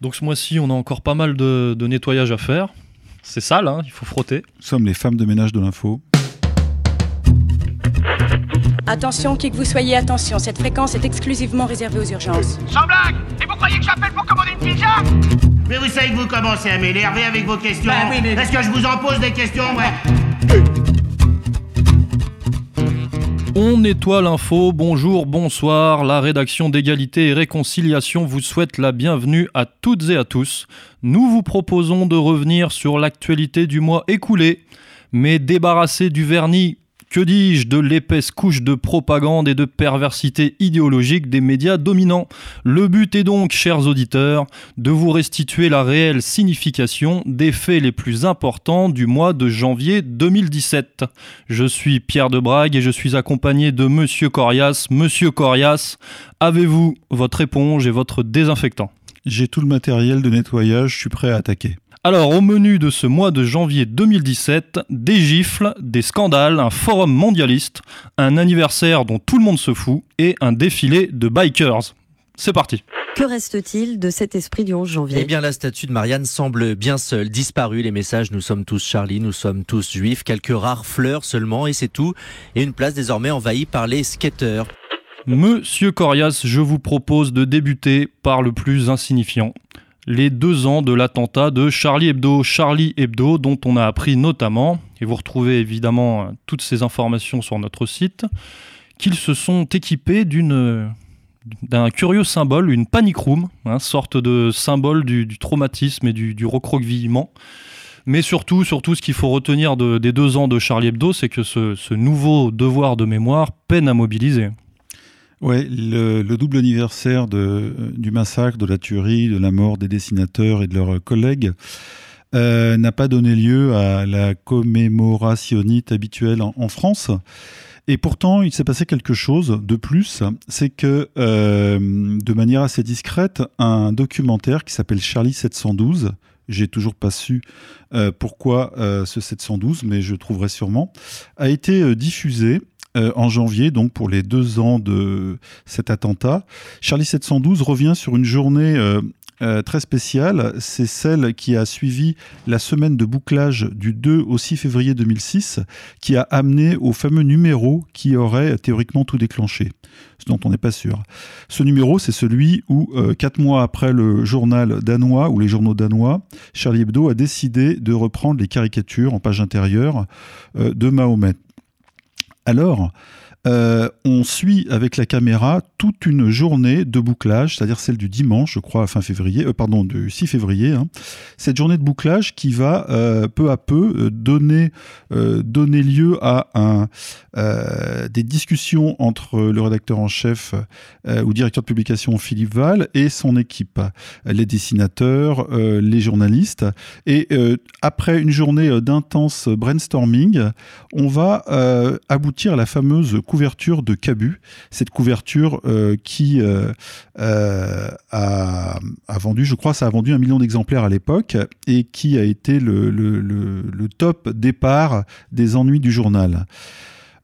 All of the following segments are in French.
Donc ce mois-ci, on a encore pas mal de, de nettoyage à faire. C'est sale, hein, il faut frotter. Nous sommes les femmes de ménage de l'info. Attention, qui que vous soyez, attention, cette fréquence est exclusivement réservée aux urgences. Sans blague Et vous croyez que j'appelle pour commander une pizza? Mais vous savez que vous commencez à m'énerver avec vos questions. Bah oui, mais- Est-ce que je vous en pose des questions, ouais? On nettoie l'info, bonjour, bonsoir, la rédaction d'égalité et réconciliation vous souhaite la bienvenue à toutes et à tous. Nous vous proposons de revenir sur l'actualité du mois écoulé, mais débarrassé du vernis, que dis-je, de l'épaisse couche de propagande et de perversité idéologique des médias dominants? Le but est donc, chers auditeurs, de vous restituer la réelle signification des faits les plus importants du mois de janvier 2017. Je suis Pierre de Brague et je suis accompagné de Monsieur Corias. Monsieur Corias, avez-vous votre éponge et votre désinfectant? J'ai tout le matériel de nettoyage, je suis prêt à attaquer. Alors, au menu de ce mois de janvier 2017, des gifles, des scandales, un forum mondialiste, un anniversaire dont tout le monde se fout et un défilé de bikers. C'est parti. Que reste-t-il de cet esprit du 11 janvier? Eh bien, la statue de Marianne semble bien seule, disparue. Les messages Nous sommes tous Charlie, nous sommes tous juifs, quelques rares fleurs seulement, et c'est tout. Et une place désormais envahie par les skateurs. Monsieur Corias, je vous propose de débuter par le plus insignifiant. Les deux ans de l'attentat de Charlie Hebdo. Charlie Hebdo, dont on a appris notamment, et vous retrouvez évidemment euh, toutes ces informations sur notre site, qu'ils se sont équipés d'un curieux symbole, une panic room, hein, sorte de symbole du, traumatisme et du, du recroquevillement. Mais surtout, surtout, ce qu'il faut retenir de- des deux ans de Charlie Hebdo, c'est que ce nouveau devoir de mémoire peine à mobiliser. Ouais, le, le double anniversaire euh, du massacre, de la tuerie, de la mort des dessinateurs et de leurs collègues euh, n'a pas donné lieu à la commémorationnite habituelle en, France. Et pourtant, il s'est passé quelque chose de plus, c'est que, euh, de manière assez discrète, un documentaire qui s'appelle Charlie 712, j'ai toujours pas su pourquoi ce 712, mais je trouverai sûrement, a été diffusé euh, en janvier, donc pour les deux ans de cet attentat. Charlie 712 revient sur une journée euh, euh, très spéciale. C'est celle qui a suivi la semaine de bouclage du 2 au 6 février 2006, qui a amené au fameux numéro qui aurait théoriquement tout déclenché, ce dont on n'est pas sûr. Ce numéro, c'est celui où, quatre mois après le journal danois ou les journaux danois, Charlie Hebdo a décidé de reprendre les caricatures en page intérieure de Mahomet. Alors, euh, on suit avec la caméra toute une journée de bouclage, c'est-à-dire celle du dimanche, je crois, fin février, euh, pardon, du 6 février. hein. Cette journée de bouclage qui va euh, peu à peu donner, donner lieu à des discussions entre le rédacteur en chef ou directeur de publication Philippe Val et son équipe, les dessinateurs, les journalistes. Et après une journée d'intense brainstorming, on va aboutir à la fameuse couverture de Cabu, cette couverture euh, qui euh, euh, a, vendu, je crois, ça a vendu un million d'exemplaires à l'époque et qui a été le top départ des ennuis du journal.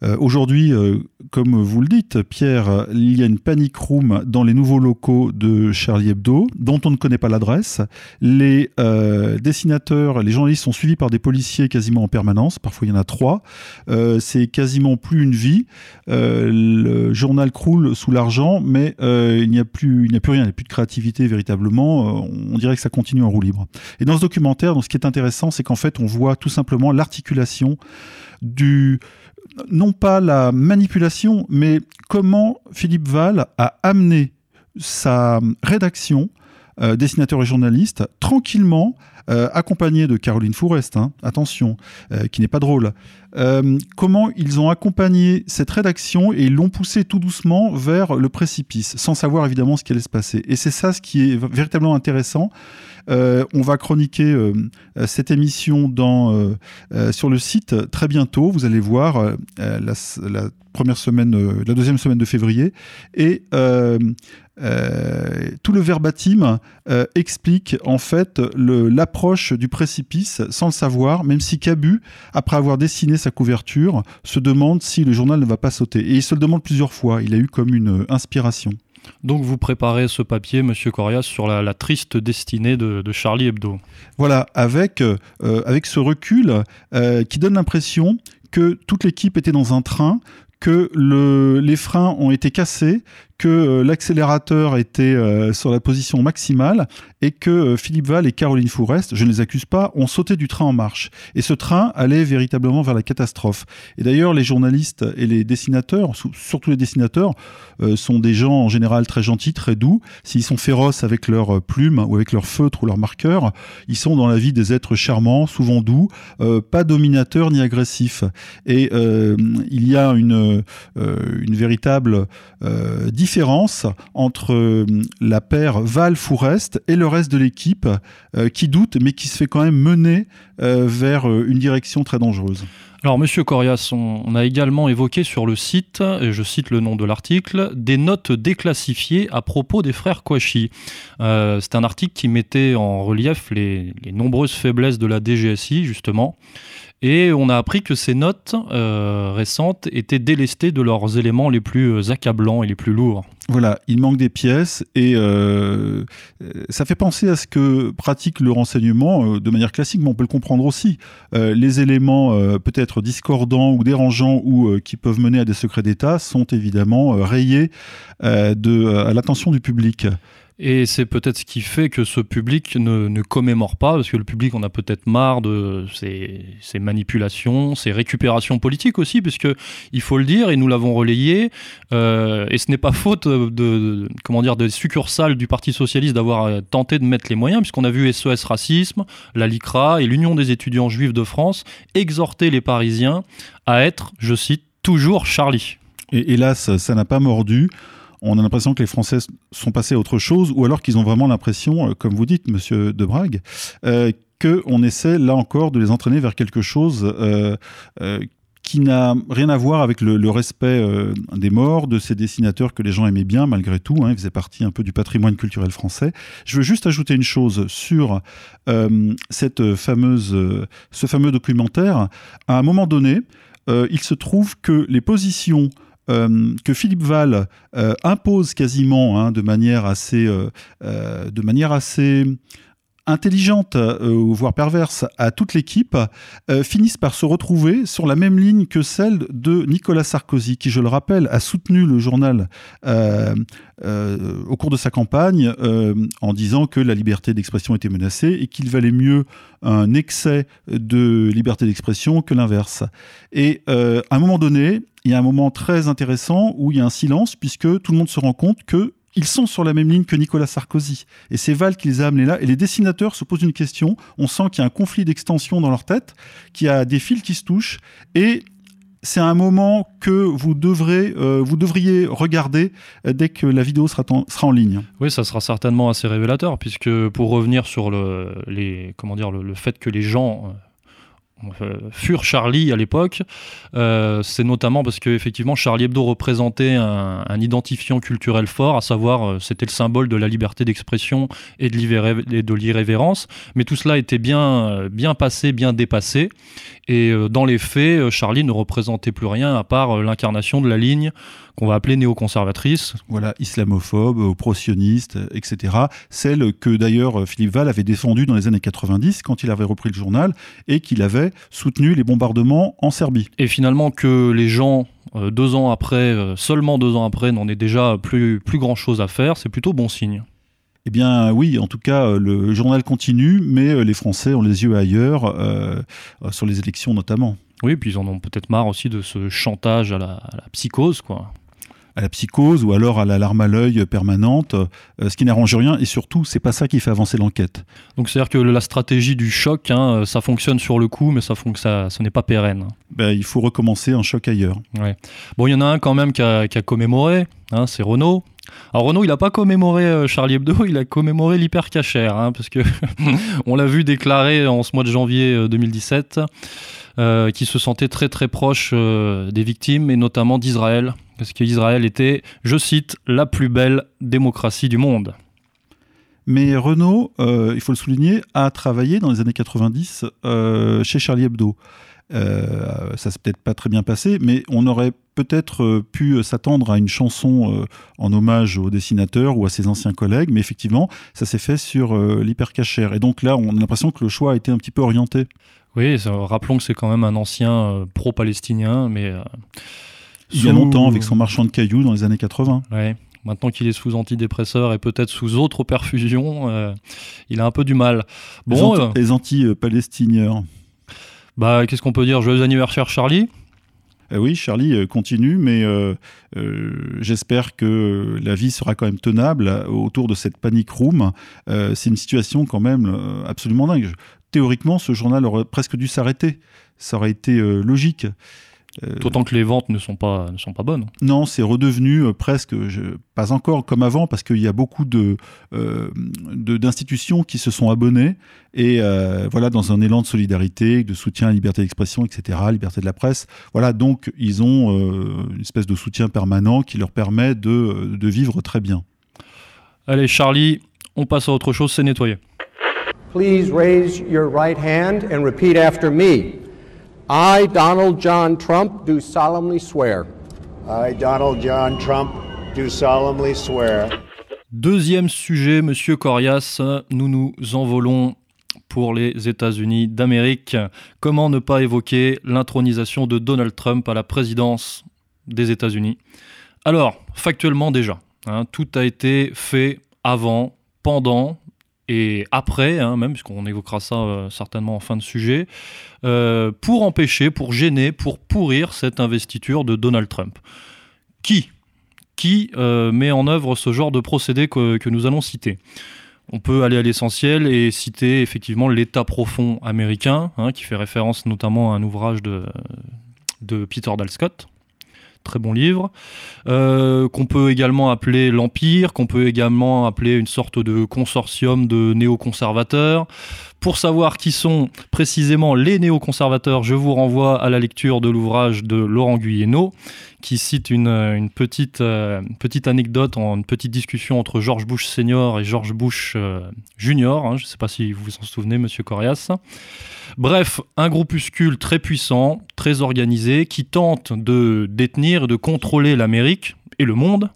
Euh, Aujourd'hui, euh, comme vous le dites, Pierre, il y a une panic room dans les nouveaux locaux de Charlie Hebdo, dont on ne connaît pas l'adresse. Les euh, dessinateurs, les journalistes sont suivis par des policiers quasiment en permanence. Parfois, il y en a trois. C'est quasiment plus une vie. Le journal croule sous l'argent, mais il n'y a plus, a plus rien, il n'y a plus de créativité véritablement. On dirait que ça continue en roue libre. Et dans ce documentaire, ce qui est intéressant, c'est qu'en fait, on voit tout simplement l'articulation du non pas la manipulation, mais comment Philippe Val a amené sa rédaction, euh, dessinateur et journaliste, tranquillement, euh, accompagné de Caroline Fourest, hein, attention, euh, qui n'est pas drôle, euh, comment ils ont accompagné cette rédaction et l'ont poussé tout doucement vers le précipice, sans savoir évidemment ce qui allait se passer. Et c'est ça ce qui est véritablement intéressant. Euh, on va chroniquer euh, cette émission dans, sur le site très bientôt. Vous allez voir la, première semaine, la deuxième semaine de février. Et tout le verbatim explique en fait l'approche du précipice sans le savoir, même si Cabu, après avoir dessiné sa couverture, se demande si le journal ne va pas sauter. Et il se le demande plusieurs fois. Il a eu comme une euh, inspiration. Donc vous préparez ce papier, Monsieur Corias, sur la, la triste destinée de, de, Charlie Hebdo. Voilà, avec, euh, avec ce recul euh, qui donne l'impression que toute l'équipe était dans un train, que le, les freins ont été cassés, que euh, l'accélérateur était euh, sur la position maximale et que euh, Philippe Val et Caroline Fourest, je ne les accuse pas, ont sauté du train en marche. Et ce train allait véritablement vers la catastrophe. Et d'ailleurs, les journalistes et les dessinateurs, surtout les dessinateurs, sont des gens en général très gentils, très doux. S'ils sont féroces avec leurs plumes ou avec leurs feutres ou leurs marqueurs, ils sont dans la vie des êtres charmants, souvent doux, pas dominateurs ni agressifs. Et il y a une, une véritable différence entre euh, la paire Val-Fourest et le reste de l'équipe euh, qui doute mais qui se fait quand même mener euh, vers une direction très dangereuse. Alors, Monsieur Corias, on, a également évoqué sur le site, et je cite le nom de l'article, des notes déclassifiées à propos des frères Kouachi. C'est un article qui mettait en relief les, les, nombreuses faiblesses de la DGSI, justement. Et on a appris que ces notes euh, récentes étaient délestées de leurs éléments les plus euh, accablants et les plus lourds. Voilà, il manque des pièces et euh, ça fait penser à ce que pratique le renseignement de manière classique, mais on peut le comprendre aussi. les éléments peut-être discordants ou dérangeants ou qui peuvent mener à des secrets d'État sont évidemment rayés à l'attention du public. Et c'est peut-être ce qui fait que ce public ne, ne, commémore pas, parce que le public en a peut-être marre de ces, manipulations, ces récupérations politiques aussi, puisque il faut le dire, et nous l'avons relayé, euh, et ce n'est pas faute de, comment dire des succursales du Parti socialiste d'avoir euh, tenté de mettre les moyens, puisqu'on a vu SOS Racisme, la LICRA et l'Union des étudiants juifs de France exhorter les Parisiens à être, je cite, toujours Charlie. Et hélas, ça n'a pas mordu on a l'impression que les Français sont passés à autre chose, ou alors qu'ils ont vraiment l'impression, euh, comme vous dites, Monsieur de Brague, euh, qu'on essaie là encore de les entraîner vers quelque chose euh, qui n'a rien à voir avec le, respect des morts, de ces dessinateurs que les gens aimaient bien malgré tout. Hein, ils faisaient partie un peu du patrimoine culturel français. Je veux juste ajouter une chose sur ce fameux documentaire. À un moment donné, il se trouve que les positions euh, que Philippe Val euh, impose quasiment hein, de manière assez, euh, de manière assez intelligente, voire perverse, à toute l'équipe, finissent par se retrouver sur la même ligne que celle de Nicolas Sarkozy, qui, je le rappelle, a soutenu le journal au cours de sa campagne en disant que la liberté d'expression était menacée et qu'il valait mieux un excès de liberté d'expression que l'inverse. Et à un moment donné, il y a un moment très intéressant où il y a un silence, puisque tout le monde se rend compte que ils sont sur la même ligne que Nicolas Sarkozy. Et c'est Val qui les a amenés là. Et les dessinateurs se posent une question. On sent qu'il y a un conflit d'extension dans leur tête, qu'il y a des fils qui se touchent. Et c'est un moment que vous, devrez, euh, vous devriez regarder euh, dès que la vidéo sera en, ligne. Oui, ça sera certainement assez révélateur, puisque pour revenir sur le, comment dire, le, fait que les gens euh, furent Charlie à l'époque, euh, c'est notamment parce que effectivement Charlie Hebdo représentait un, identifiant culturel fort, à savoir euh, c'était le symbole de la liberté d'expression et de l'irrévérence. Mais tout cela était bien, bien passé, bien dépassé. Et dans les faits, Charlie ne représentait plus rien à part l'incarnation de la ligne qu'on va appeler néoconservatrice. Voilà, islamophobe, pro-sioniste, etc. Celle que d'ailleurs Philippe Val avait défendue dans les années 90 quand il avait repris le journal et qu'il avait soutenu les bombardements en Serbie. Et finalement que les gens euh, deux ans après, euh, seulement deux ans après, n'en aient déjà plus, plus grand chose à faire, c'est plutôt bon signe. Eh bien oui, en tout cas, euh, le journal continue, mais les Français ont les yeux ailleurs, sur les élections notamment. Oui, puis ils en ont peut-être marre aussi de ce chantage à la, à la psychose, quoi à la psychose ou alors à la larme à l'œil permanente, euh, ce qui n'arrange rien et surtout c'est pas ça qui fait avancer l'enquête. Donc c'est à dire que la stratégie du choc, hein, ça fonctionne sur le coup, mais ça, ça, ce n'est pas pérenne. Ben, il faut recommencer un choc ailleurs. Ouais. Bon, il y en a un quand même qui a, qui a commémoré, hein, c'est Renault. Alors Renault, il n'a pas commémoré euh, Charlie Hebdo, il a commémoré l'hypercachère, hein, parce que on l'a vu déclarer en ce mois de janvier 2017, euh, euh, qui se sentait très très proche euh, des victimes et notamment d'Israël, parce qu'Israël était, je cite, la plus belle démocratie du monde. Mais Renault, euh, il faut le souligner, a travaillé dans les années 90 chez Charlie Hebdo. ça s'est peut-être pas très bien passé, mais on aurait peut-être pu s'attendre à une chanson en hommage au dessinateur ou à ses anciens collègues, mais effectivement, ça s'est fait sur l'hypercachère. Et donc là, on a l'impression que le choix a été un petit peu orienté. Oui, rappelons que c'est quand même un ancien pro-palestinien, mais... Il y a longtemps, avec son marchand de cailloux dans les années 80. Ouais. Maintenant qu'il est sous antidépresseur et peut-être sous autre perfusion, euh, il a un peu du mal. Bon, les, anti-palestiniens. bah, qu'est-ce qu'on peut dire? Joyeux anniversaire, Charlie. Eh oui, Charlie euh, continue, mais euh, j'espère que la vie sera quand même tenable autour de cette panic room. c'est une situation quand même absolument dingue. Théoriquement, ce journal aurait presque dû s'arrêter. Ça aurait été logique. Euh, D'autant que les ventes ne sont pas, ne sont pas bonnes. Non, c'est redevenu euh, presque, pas encore comme avant, parce qu'il y a beaucoup de, euh, d'institutions qui se sont abonnées, et voilà, dans un élan de solidarité, de soutien à la liberté d'expression, etc., liberté de la presse. Voilà, donc ils ont une espèce de soutien permanent qui leur permet de, de vivre très bien. Allez, Charlie, on passe à autre chose, c'est nettoyer. Please raise your right hand and repeat after me. I, Donald John Trump, do solemnly swear. I, Donald John Trump, do solemnly swear. Deuxième sujet, Monsieur Corias, nous nous envolons pour les États-Unis d'Amérique. Comment ne pas évoquer l'intronisation de Donald Trump à la présidence des États-Unis? Alors, factuellement déjà, hein, tout a été fait avant, pendant et après, hein, même, puisqu'on évoquera ça euh, certainement en fin de sujet, euh, pour empêcher, pour gêner, pour pourrir cette investiture de Donald Trump. Qui? Qui euh, met en œuvre ce genre de procédé que, nous allons citer? On peut aller à l'essentiel et citer effectivement l'État profond américain, hein, qui fait référence notamment à un ouvrage de, de Peter Dalscott, très bon livre, euh, qu'on peut également appeler l'Empire, qu'on peut également appeler une sorte de consortium de néoconservateurs. Pour savoir qui sont précisément les néoconservateurs, je vous renvoie à la lecture de l'ouvrage de Laurent Guyeno, qui cite une, petite, euh, petite anecdote, une petite discussion entre George Bush senior et George Bush euh, junior. Hein. je ne sais pas si vous vous en souvenez, monsieur Corias. Bref, un groupuscule très puissant, très organisé, qui tente de détenir et de contrôler l'Amérique et le monde.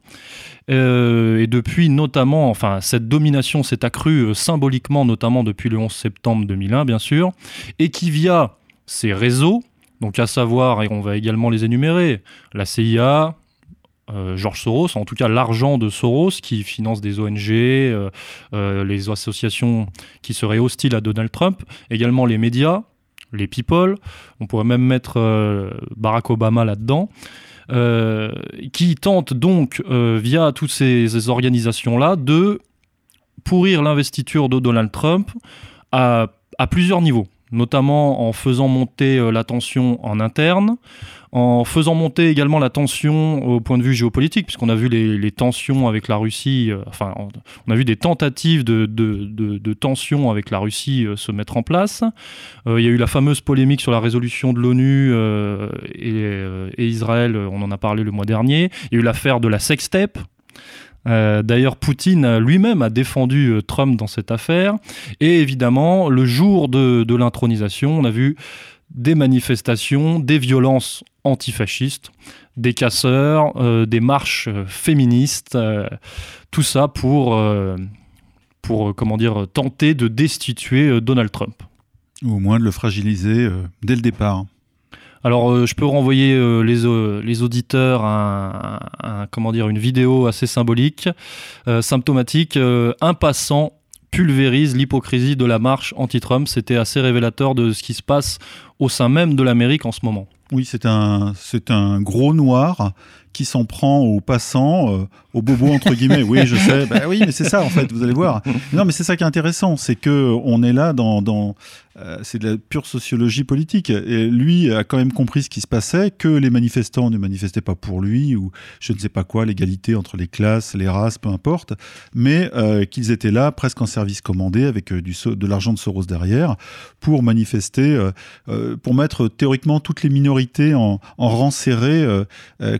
Euh, et depuis notamment, enfin, cette domination s'est accrue euh, symboliquement, notamment depuis le 11 septembre 2001, bien sûr, et qui via ces réseaux, donc à savoir, et on va également les énumérer, la CIA, euh, George Soros, en tout cas l'argent de Soros qui finance des ONG, euh, les associations qui seraient hostiles à Donald Trump, également les médias, les people, on pourrait même mettre Barack Obama là-dedans. Qui tentent donc, via toutes ces, organisations-là, de pourrir l'investiture de Donald Trump à plusieurs niveaux notamment en faisant monter la tension en interne, en faisant monter également la tension au point de vue géopolitique, puisqu'on a vu les, tensions avec la Russie, euh, enfin, on a vu des tentatives de, de, tensions avec la Russie euh, se mettre en place. Euh, il y a eu la fameuse polémique sur la résolution de l'ONU et, Israël, on en a parlé le mois dernier. Il y a eu l'affaire de la sextape. D'ailleurs, Poutine lui-même a défendu Trump dans cette affaire. Et évidemment, le jour de, l'intronisation, on a vu des manifestations, des violences antifascistes, des casseurs, euh, des marches euh, féministes, euh, tout ça pour, pour comment dire, tenter de destituer Donald Trump. Ou au moins de le fragiliser dès le départ. Alors, je peux renvoyer les, les, auditeurs à, une vidéo assez symbolique, symptomatique. un passant pulvérise l'hypocrisie de la marche anti-Trump. C'était assez révélateur de ce qui se passe au sein même de l'Amérique en ce moment. Oui, c'est un, c'est un gros noir qui s'en prend aux passants, euh, aux bobos entre guillemets. Oui, je sais. Bah oui, mais c'est ça en fait. Vous allez voir. Non, mais c'est ça qui est intéressant, c'est que on est là dans, dans euh, c'est de la pure sociologie politique. Et lui a quand même compris ce qui se passait, que les manifestants ne manifestaient pas pour lui ou je ne sais pas quoi, l'égalité entre les classes, les races, peu importe, mais euh, qu'ils étaient là presque en service commandé avec du, de l'argent de Soros derrière pour manifester, pour mettre théoriquement toutes les minorités minorité en, rang serré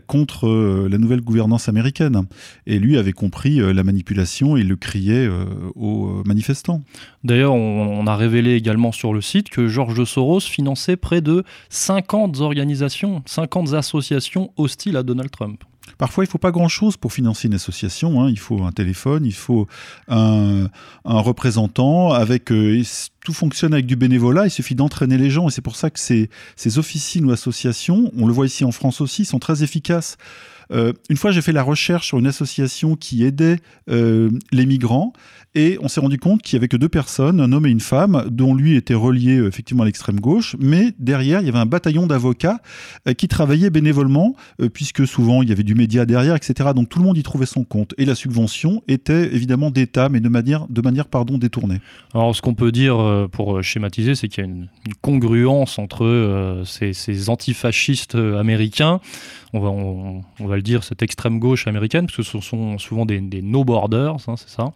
contre la nouvelle gouvernance américaine. Et lui avait compris la manipulation et le criait aux manifestants. D'ailleurs, on, a révélé également sur le site que George Soros finançait près de 50 organisations, 50 associations hostiles à Donald Trump. Parfois, il ne faut pas grand-chose pour financer une association. Hein. Il faut un téléphone, il faut un, représentant. Avec, euh, tout fonctionne avec du bénévolat. Il suffit d'entraîner les gens. Et c'est pour ça que ces, ces officines ou associations, on le voit ici en France aussi, sont très efficaces. Euh, une fois, j'ai fait la recherche sur une association qui aidait euh, les migrants et on s'est rendu compte qu'il y avait que deux personnes, un homme et une femme, dont lui était relié euh, effectivement à l'extrême gauche, mais derrière, il y avait un bataillon d'avocats qui travaillaient bénévolement, puisque souvent il y avait du média derrière, etc. Donc tout le monde y trouvait son compte. Et la subvention était évidemment d'État, mais de manière, de manière pardon, détournée. Alors ce qu'on peut dire pour schématiser, c'est qu'il y a une, congruence entre ces, ces antifascistes américains on va, le dire, cette extrême gauche américaine, parce que ce sont souvent des, no borders, hein, c'est ça,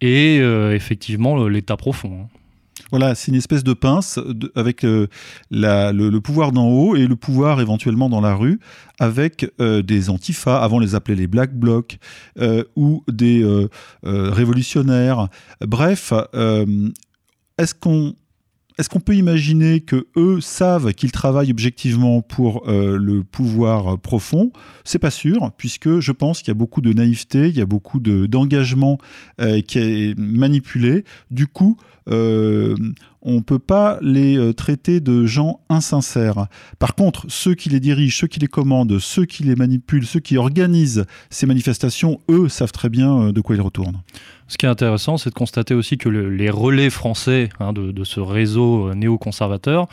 et euh, effectivement l'État profond. Hein. Voilà, c'est une espèce de pince avec euh, le, pouvoir d'en haut et le pouvoir éventuellement dans la rue, avec euh, des antifas, avant les appeler les black blocs, ou des révolutionnaires. Bref, est-ce qu'on est-ce qu'on peut imaginer que eux savent qu'ils travaillent objectivement pour euh, le pouvoir profond? C'est pas sûr, puisque je pense qu'il y a beaucoup de naïveté, il y a beaucoup d'engagement euh, qui est manipulé. Du coup, euh, on ne peut pas les traiter de gens insincères. Par contre, ceux qui les dirigent, ceux qui les commandent, ceux qui les manipulent, ceux qui organisent ces manifestations, eux savent très bien de quoi ils retournent. Ce qui est intéressant, c'est de constater aussi que les relais français hein, de, ce réseau euh, néoconservateur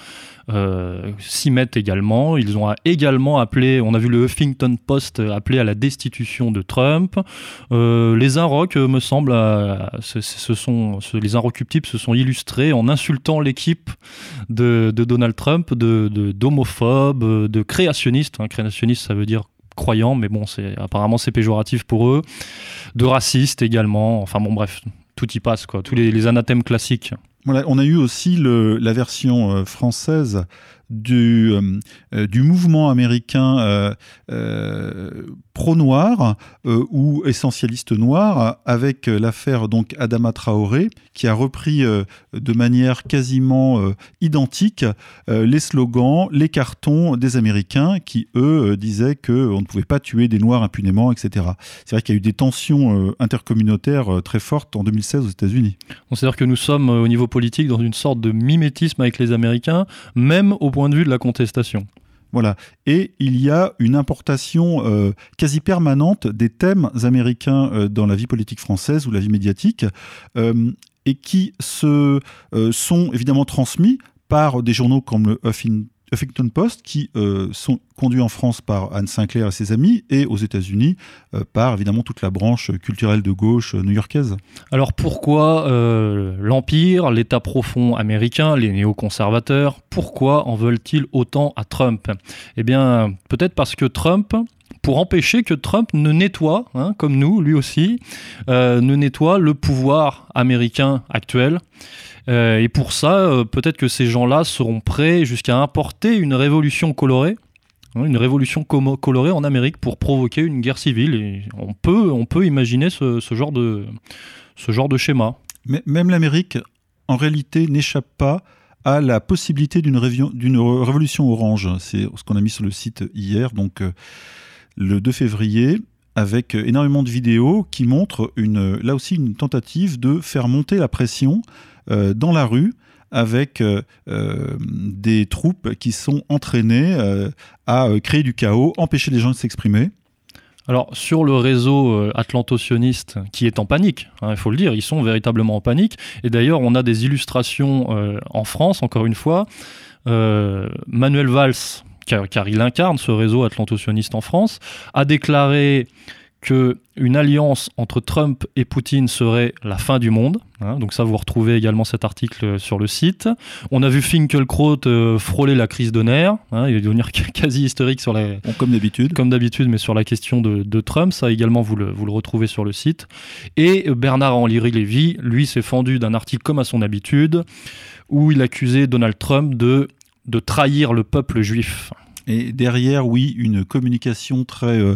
euh, s'y mettent également. Ils ont également appelé, on a vu le Huffington Post appeler à la destitution de Trump. Euh, les Inrocks, me semble, ce, sont, les Inrocuptibles se sont illustrés en insultant l'équipe de, Donald Trump d'homophobes, de, de, créationnistes. Hein, créationniste, ça veut dire croyants, mais bon, c'est apparemment c'est péjoratif pour eux, de racistes également. Enfin bon, bref, tout y passe quoi, tous les, anathèmes classiques. Voilà, on a eu aussi le, la version euh, française du, euh, euh, du mouvement américain pro-noir ou essentialiste noir avec l'affaire donc Adama Traoré qui a repris de manière quasiment identique les slogans, les cartons des Américains qui eux disaient qu'on ne pouvait pas tuer des noirs impunément, etc. C'est vrai qu'il y a eu des tensions intercommunautaires très fortes en 2016 aux États-Unis. C'est-à-dire que nous sommes au niveau politique dans une sorte de mimétisme avec les Américains, même au point de vue de la contestation. Voilà. Et il y a une importation euh, quasi permanente des thèmes américains euh, dans la vie politique française ou la vie médiatique, euh, et qui se, sont évidemment transmis par des journaux comme le Huffington Huffington Post, qui euh, sont conduits en France par Anne Sinclair et ses amis, et aux États-Unis euh, par évidemment toute la branche culturelle de gauche new-yorkaise. Alors pourquoi euh, l'Empire, l'État profond américain, les néoconservateurs, pourquoi en veulent-ils autant à Trump? Eh bien, peut-être parce que Trump, pour empêcher que Trump ne nettoie, hein, comme nous, lui aussi, ne nettoie le pouvoir américain actuel. Euh, et pour ça, euh, peut-être que ces gens-là seront prêts jusqu'à importer une révolution colorée hein, une révolution colorée en Amérique pour provoquer une guerre civile. On peut, on peut imaginer ce, genre de, ce genre de schéma. Mais même l'Amérique, en réalité, n'échappe pas à la possibilité d'une révolution orange. C'est ce qu'on a mis sur le site hier, donc euh, le 2 février, avec énormément de vidéos qui montrent une, là aussi une tentative de faire monter la pression dans la rue avec euh, euh, des troupes qui sont entraînées à créer du chaos, empêcher les gens de s'exprimer. Alors sur le réseau atlanto-sioniste qui est en panique, hein, il faut le dire, ils sont véritablement en panique. Et d'ailleurs, on a des illustrations en France, encore une fois. Manuel Valls, car, car, il incarne ce réseau atlanto-sioniste en France, a déclaré qu'une alliance entre Trump et Poutine serait la fin du monde. Hein. donc ça, vous retrouvez également cet article sur le site. On a vu Finkelkraut euh, frôler la crise de nerfs. Hein, il va devenir quasi historique sur la... comme d'habitude. Comme d'habitude, mais sur la question de, Trump. Ça également, vous le, vous le, retrouvez sur le site. Et Bernard-Henri Lévy, lui, s'est fendu d'un article comme à son habitude, où il accusait Donald Trump de, de trahir le peuple juif. Et derrière, oui, une communication très euh, euh,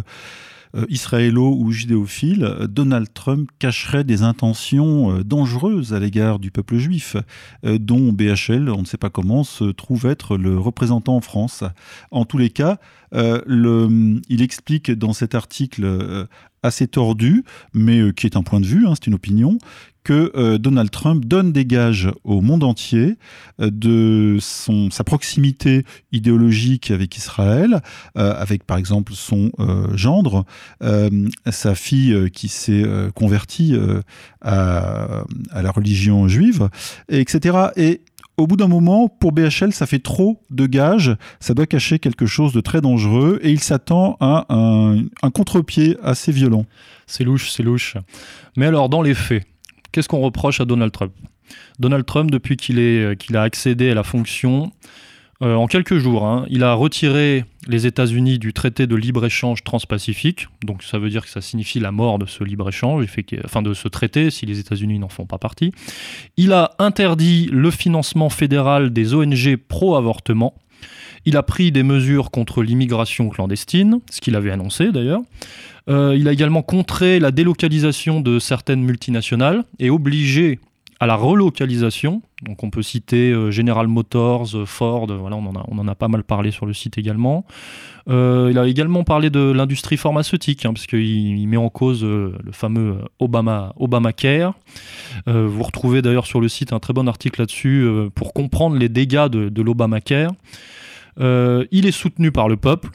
israélo ou judéophile, euh, Donald Trump cacherait des intentions euh, dangereuses à l'égard du peuple juif, dont BHL, on ne sait pas comment, se trouve être le représentant en France. En tous les cas, il explique dans cet article assez tordu, mais qui est un point de vue, hein, c'est une opinion, que euh, Donald Trump donne des gages au monde entier euh, de son, sa proximité idéologique avec Israël, euh, avec par exemple son gendre, sa fille qui s'est convertie à, la religion juive, etc. Et au bout d'un moment, pour BHL, ça fait trop de gages, ça doit cacher quelque chose de très dangereux et il s'attend à un contre-pied assez violent. C'est louche, c'est louche. Mais alors, dans les faits, Qu'est-ce qu'on reproche à Donald Trump? Donald Trump, depuis qu'il euh, qu'il a accédé à la fonction, euh, en quelques jours, hein, il a retiré les États-Unis du traité de libre-échange transpacifique. Donc ça veut dire que ça signifie la mort de ce libre-échange, enfin de ce traité, si les États-Unis n'en font pas partie. Il a interdit le financement fédéral des ONG pro-avortement. Il a pris des mesures contre l'immigration clandestine, ce qu'il avait annoncé d'ailleurs. Euh, il a également contré la délocalisation de certaines multinationales et obligé à la relocalisation. Donc on peut citer euh, General Motors, Ford, voilà, on en, a, on en a pas mal parlé sur le site également. Euh, il a également parlé de l'industrie pharmaceutique, hein, parce qu'il il met en cause le fameux Obama, Obamacare. vous retrouvez d'ailleurs sur le site un très bon article là-dessus pour comprendre les dégâts de, de l'Obamacare. Il est soutenu par le peuple,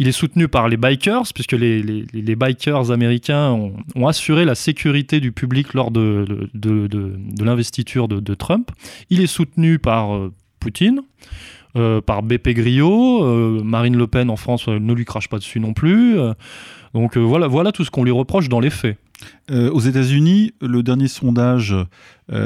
il est soutenu par les bikers, puisque les, les, bikers américains ont, assuré la sécurité du public lors de, de, de, l'investiture de, Trump. Il est soutenu par euh, Poutine. Euh, par BP Griot, euh, Marine Le Pen en France ne lui crache pas dessus non plus. donc voilà, voilà tout ce qu'on lui reproche dans les faits. aux États-Unis, le dernier sondage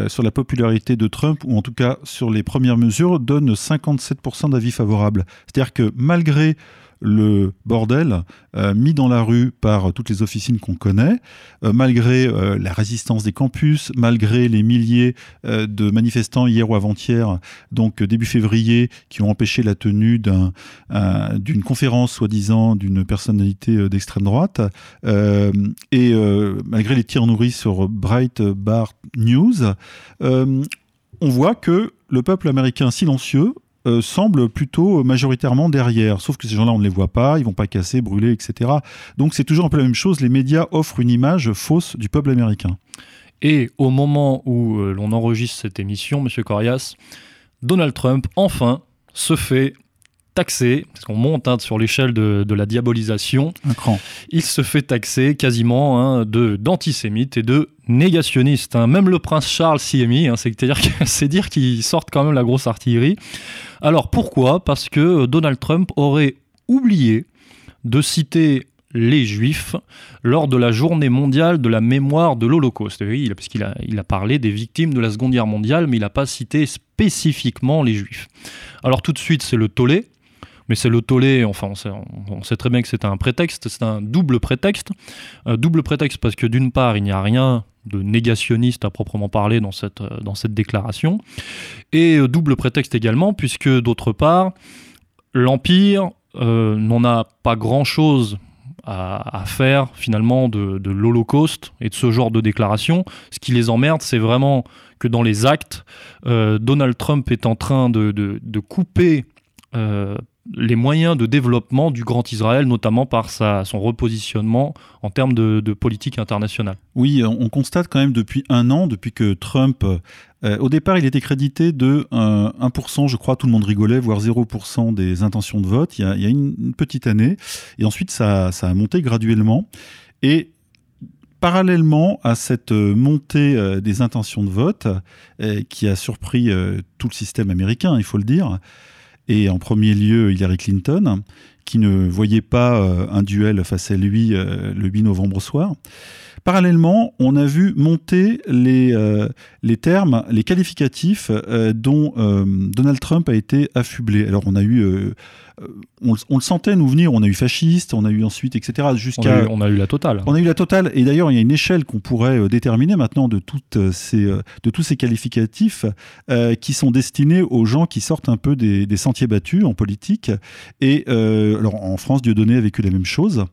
sur la popularité de Trump, ou en tout cas sur les premières mesures, donne 57% d'avis favorables. C'est-à-dire que malgré le bordel euh, mis dans la rue par toutes les officines qu'on connaît, euh, malgré euh, la résistance des campus, malgré les milliers de manifestants hier ou avant-hier, donc début février, qui ont empêché la tenue d'une conférence soi-disant d'une personnalité d'extrême droite, et malgré les tirs nourris sur Breitbart News, on voit que le peuple américain silencieux euh, semblent plutôt majoritairement derrière. Sauf que ces gens-là, on ne les voit pas, ils vont pas casser, brûler, etc. Donc c'est toujours un peu la même chose. Les médias offrent une image fausse du peuple américain. Et au moment où euh, l'on enregistre cette émission, Monsieur Corias, Donald Trump, enfin, se fait taxé, parce qu'on monte hein, sur l'échelle de, la diabolisation, il se fait taxer quasiment hein, de d'antisémite et de négationniste. Hein. Même le prince Charles s'y est mis, c'est-à-dire c'est dire qu'il sortent quand même la grosse artillerie. Alors pourquoi? Parce que Donald Trump aurait oublié de citer les Juifs lors de la journée mondiale de la mémoire de l'Holocauste. Oui, parce qu'il a, il a parlé des victimes de la Seconde Guerre mondiale, mais il n'a pas cité spécifiquement les Juifs. Alors tout de suite, c'est le tollé mais c'est le tollé, enfin on sait, très bien que c'est un prétexte, c'est un double prétexte. double prétexte parce que d'une part, il n'y a rien de négationniste à proprement parler dans cette, dans cette déclaration, et euh, double prétexte également puisque d'autre part, l'Empire euh, n'en a pas grand-chose à, faire finalement de, l'Holocauste et de ce genre de déclaration. Ce qui les emmerde, c'est vraiment que dans les actes, euh, Donald Trump est en train de, de couper les moyens de développement du Grand Israël, notamment par son repositionnement en termes de, politique internationale. Oui, on constate quand même depuis un an, depuis que Trump... Euh, au départ, il était crédité de 1%, je crois, tout le monde rigolait, voire 0% des intentions de vote, il y a, une, petite année. Et ensuite, ça, a monté graduellement. Et parallèlement à cette montée euh, des intentions de vote, euh, qui a surpris tout le système américain, il faut le dire, et en premier lieu Hillary Clinton, qui ne voyait pas euh, un duel face à lui euh, le 8 novembre soir. Parallèlement, on a vu monter les, euh, les termes, les qualificatifs dont Donald Trump a été affublé. Alors on a eu on, on, le sentait nous venir. On a eu fasciste, on a eu ensuite, etc. Jusqu'à. On, on, a eu la totale. On a eu la totale. Et d'ailleurs, il y a une échelle qu'on pourrait euh, déterminer maintenant de, toutes euh, ces, de tous ces qualificatifs euh, qui sont destinés aux gens qui sortent un peu des, des sentiers battus en politique. Et euh, alors, en France, Dieudonné a vécu la même chose,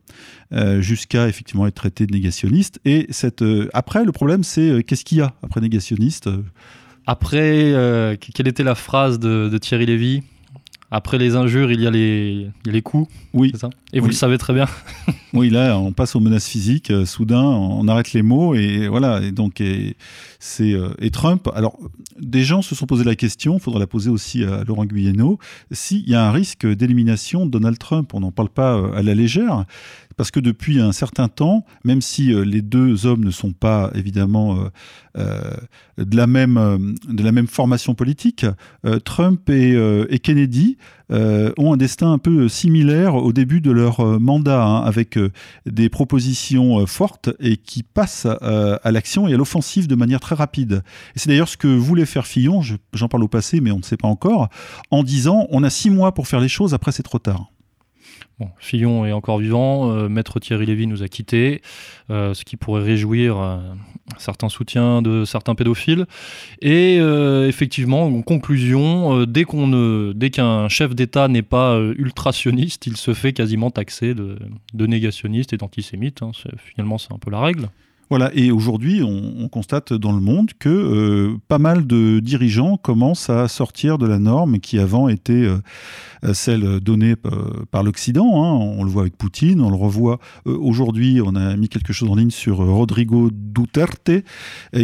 euh, jusqu'à effectivement être traité de négationniste. Et cette, après, le problème, c'est qu'est-ce qu'il y a après négationniste après, quelle était la phrase de, de Thierry Lévy? Après les injures, il y a les, il y a les coups. Oui. Ça? Et vous oui. le savez très bien. oui, là, on passe aux menaces physiques. Euh, soudain, on arrête les mots et voilà. Et donc, et, c'est euh, et Trump. Alors, des gens se sont posé la question. Il faudra la poser aussi à Laurent Guyeno. S'il y a un risque d'élimination de Donald Trump, on n'en parle pas euh, à la légère parce que depuis un certain temps, même si euh, les deux hommes ne sont pas évidemment euh, euh, de, la même, formation politique, Trump et, et Kennedy ont un destin un peu similaire au début de leur mandat, hein, avec des propositions fortes et qui passent à l'action et à l'offensive de manière très rapide. Et c'est d'ailleurs ce que voulait faire Fillon, j'en parle au passé, mais on ne sait pas encore, en disant on a six mois pour faire les choses, après c'est trop tard. Fillon est encore vivant, euh, Maître Thierry Lévy nous a quittés, euh, ce qui pourrait réjouir euh, certains soutiens de certains pédophiles. Et effectivement, en conclusion, dès qu'un chef d'État n'est pas ultrationniste, il se fait quasiment taxer de, de négationniste et d'antisémite. Hein. Finalement, c'est un peu la règle. Voilà, et aujourd'hui, on, on, constate dans le monde que euh, pas mal de dirigeants commencent à sortir de la norme qui avant était euh, celle donnée euh, par l'Occident. Hein. On le voit avec Poutine, on le revoit aujourd'hui. On a mis quelque chose en ligne sur Rodrigo Duterte,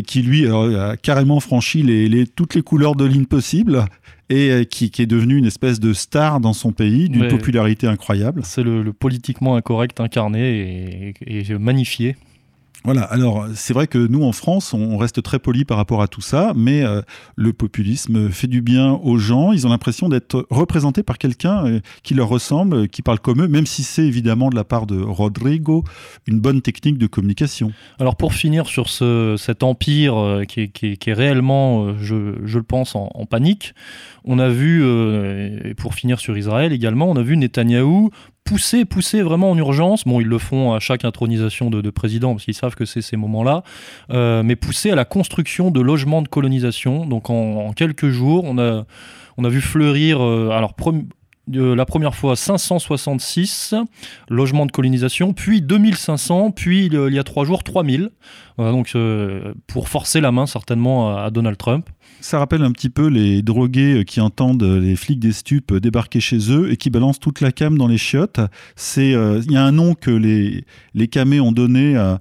qui lui alors, a carrément franchi les, les, toutes les couleurs de ligne possibles et qui, qui, est devenu une espèce de star dans son pays, d'une popularité incroyable. C'est le, le, politiquement incorrect incarné et, et magnifié. Voilà, alors c'est vrai que nous en France, on reste très poli par rapport à tout ça, mais euh, le populisme fait du bien aux gens, ils ont l'impression d'être représentés par quelqu'un euh, qui leur ressemble, qui parle comme eux, même si c'est évidemment de la part de Rodrigo une bonne technique de communication. Alors pour finir sur ce, cet empire euh, qui, est, réellement, je, le pense, en, en, panique, on a vu, euh, et pour finir sur Israël également, on a vu Netanyahou pousser, pousser vraiment en urgence. Bon, ils le font à chaque intronisation de, de président parce qu'ils savent que c'est ces moments-là, euh, mais pousser à la construction de logements de colonisation. Donc en, quelques jours, on a, on a vu fleurir, euh, alors euh, la première fois 566 logements de colonisation, puis 2500, puis il y a trois jours 3000. Voilà, donc pour forcer la main certainement à Donald Trump. Ça rappelle un petit peu les drogués qui entendent les flics des stupes débarquer chez eux et qui balancent toute la cam dans les chiottes. C'est, il euh, y a un nom que les, les camés ont donné à,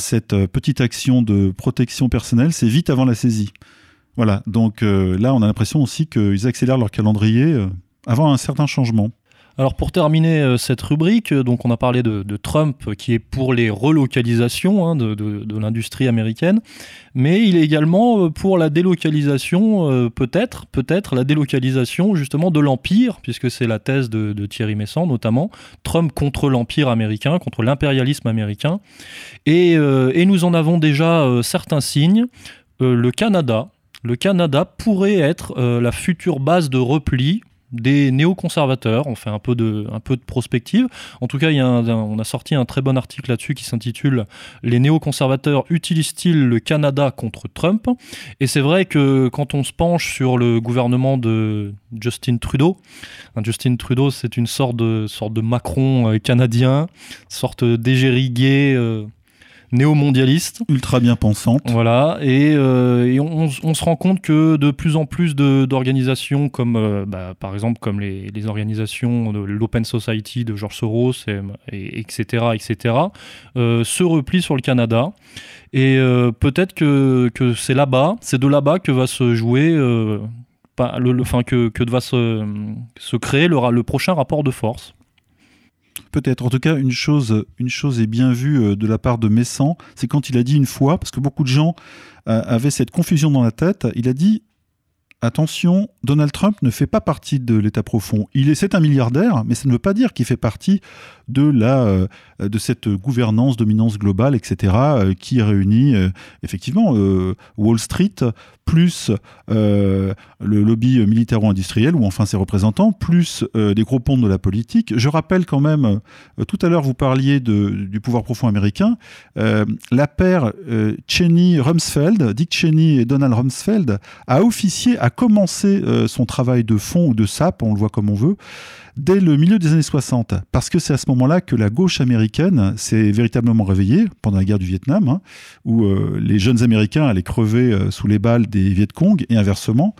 cette petite action de protection personnelle, c'est vite avant la saisie. Voilà, donc euh, là on a l'impression aussi qu'ils accélèrent leur calendrier euh, avant un certain changement. Alors pour terminer euh, cette rubrique, donc on a parlé de, Trump qui est pour les relocalisations hein, de, l'industrie américaine, mais il est également pour la délocalisation, euh, peut-être, peut-être la délocalisation justement de l'empire, puisque c'est la thèse de, Thierry Messant notamment, Trump contre l'empire américain, contre l'impérialisme américain, et, euh, nous en avons déjà euh, certains signes. le Canada. Pourrait être la future base de repli des néoconservateurs. On fait un peu de, un peu de prospective. En tout cas, y a un, on a sorti un très bon article là-dessus qui s'intitule Les néoconservateurs utilisent-ils le Canada contre Trump? Et c'est vrai que quand on se penche sur le gouvernement de Justin Trudeau, hein, Justin Trudeau, c'est une sorte de, sorte de Macron euh, canadien, sorte d'égérigué. Euh, néo-mondialiste. Ultra bien pensante. Voilà, et, euh, et on, on, se rend compte que de plus en plus d'organisations comme, euh, bah, par exemple, comme les, les organisations de l'Open Society de George Soros, et, et, etc., etc., euh, se replient sur le Canada. Et euh, peut-être que, que c'est là-bas, c'est de là-bas que va se jouer, pas, le, le, enfin, que, que va se, se créer le, le prochain rapport de force. Peut-être. En tout cas, une chose, une chose est bien vue de la part de Messan, c'est quand il a dit une fois, parce que beaucoup de gens euh, avaient cette confusion dans la tête, il a dit attention, Donald Trump ne fait pas partie de l'État profond. Il est, c'est un milliardaire, mais ça ne veut pas dire qu'il fait partie de la, euh, de cette gouvernance, dominance globale, etc., euh, qui réunit euh, effectivement Wall Street plus le lobby militaro-industriel ou enfin ses représentants, plus des gros ponts de la politique. Je rappelle quand même, tout à l'heure vous parliez de, du pouvoir profond américain, la paire Cheney-Rumsfeld, Dick Cheney et Donald Rumsfeld, a officié, a commencé son travail de fond ou de sape, on le voit comme on veut, dès le milieu des années 60, parce que c'est à ce moment-là que la gauche américaine s'est véritablement réveillée pendant la guerre du Vietnam, hein, où euh, les jeunes Américains allaient crever euh, sous les balles des Viet Cong et inversement,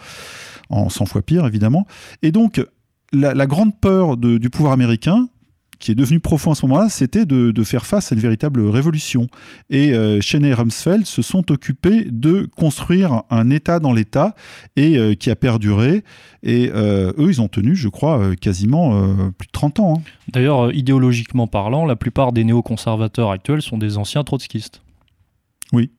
en 100 fois pire évidemment. Et donc la, grande peur du pouvoir américain, qui est devenu profond à ce moment-là, c'était de, faire face à une véritable révolution. Et euh, Cheney et Rumsfeld se sont occupés de construire un État dans l'État et euh, qui a perduré. Et euh, eux, ils ont tenu, je crois, euh, quasiment plus de 30 ans. Hein. D'ailleurs, idéologiquement parlant, la plupart des néoconservateurs actuels sont des anciens trotskistes. Oui.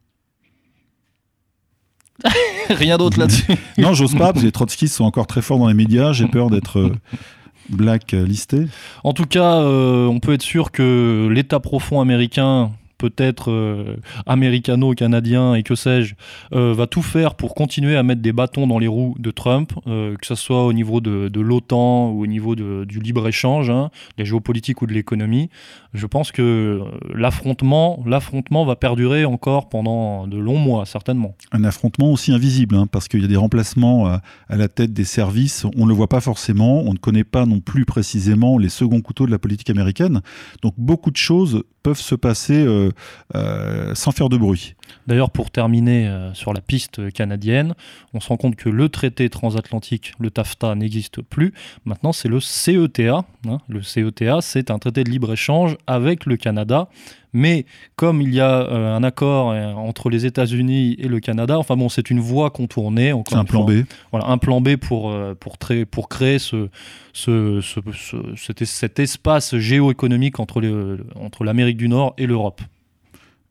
Rien d'autre là-dessus. non, j'ose pas, parce que les trotskistes sont encore très forts dans les médias. J'ai peur d'être blacklisté En tout cas, euh, on peut être sûr que l'État profond américain peut-être euh, américano-canadien et que sais-je, euh, va tout faire pour continuer à mettre des bâtons dans les roues de Trump, euh, que ce soit au niveau de, l'OTAN ou au niveau du libre-échange, hein, des géopolitiques ou de l'économie. Je pense que l'affrontement, l'affrontement va perdurer encore pendant de longs mois, certainement. Un affrontement aussi invisible, hein, parce qu'il y a des remplacements à, la tête des services, on ne le voit pas forcément, on ne connaît pas non plus précisément les seconds couteaux de la politique américaine. Donc beaucoup de choses peuvent se passer euh, euh, sans faire de bruit. D'ailleurs, pour terminer euh, sur la piste canadienne, on se rend compte que le traité transatlantique, le TAFTA, n'existe plus. Maintenant, c'est le CETA. Hein. Le CETA, c'est un traité de libre-échange avec le Canada. Mais comme il y a euh, un accord euh, entre les États-Unis et le Canada, enfin bon, c'est une voie contournée. C'est un plan B. Voilà, un plan B pour, pour, pour créer ce, ce, cet, espace géoéconomique entre l'Amérique entre du Nord et l'Europe.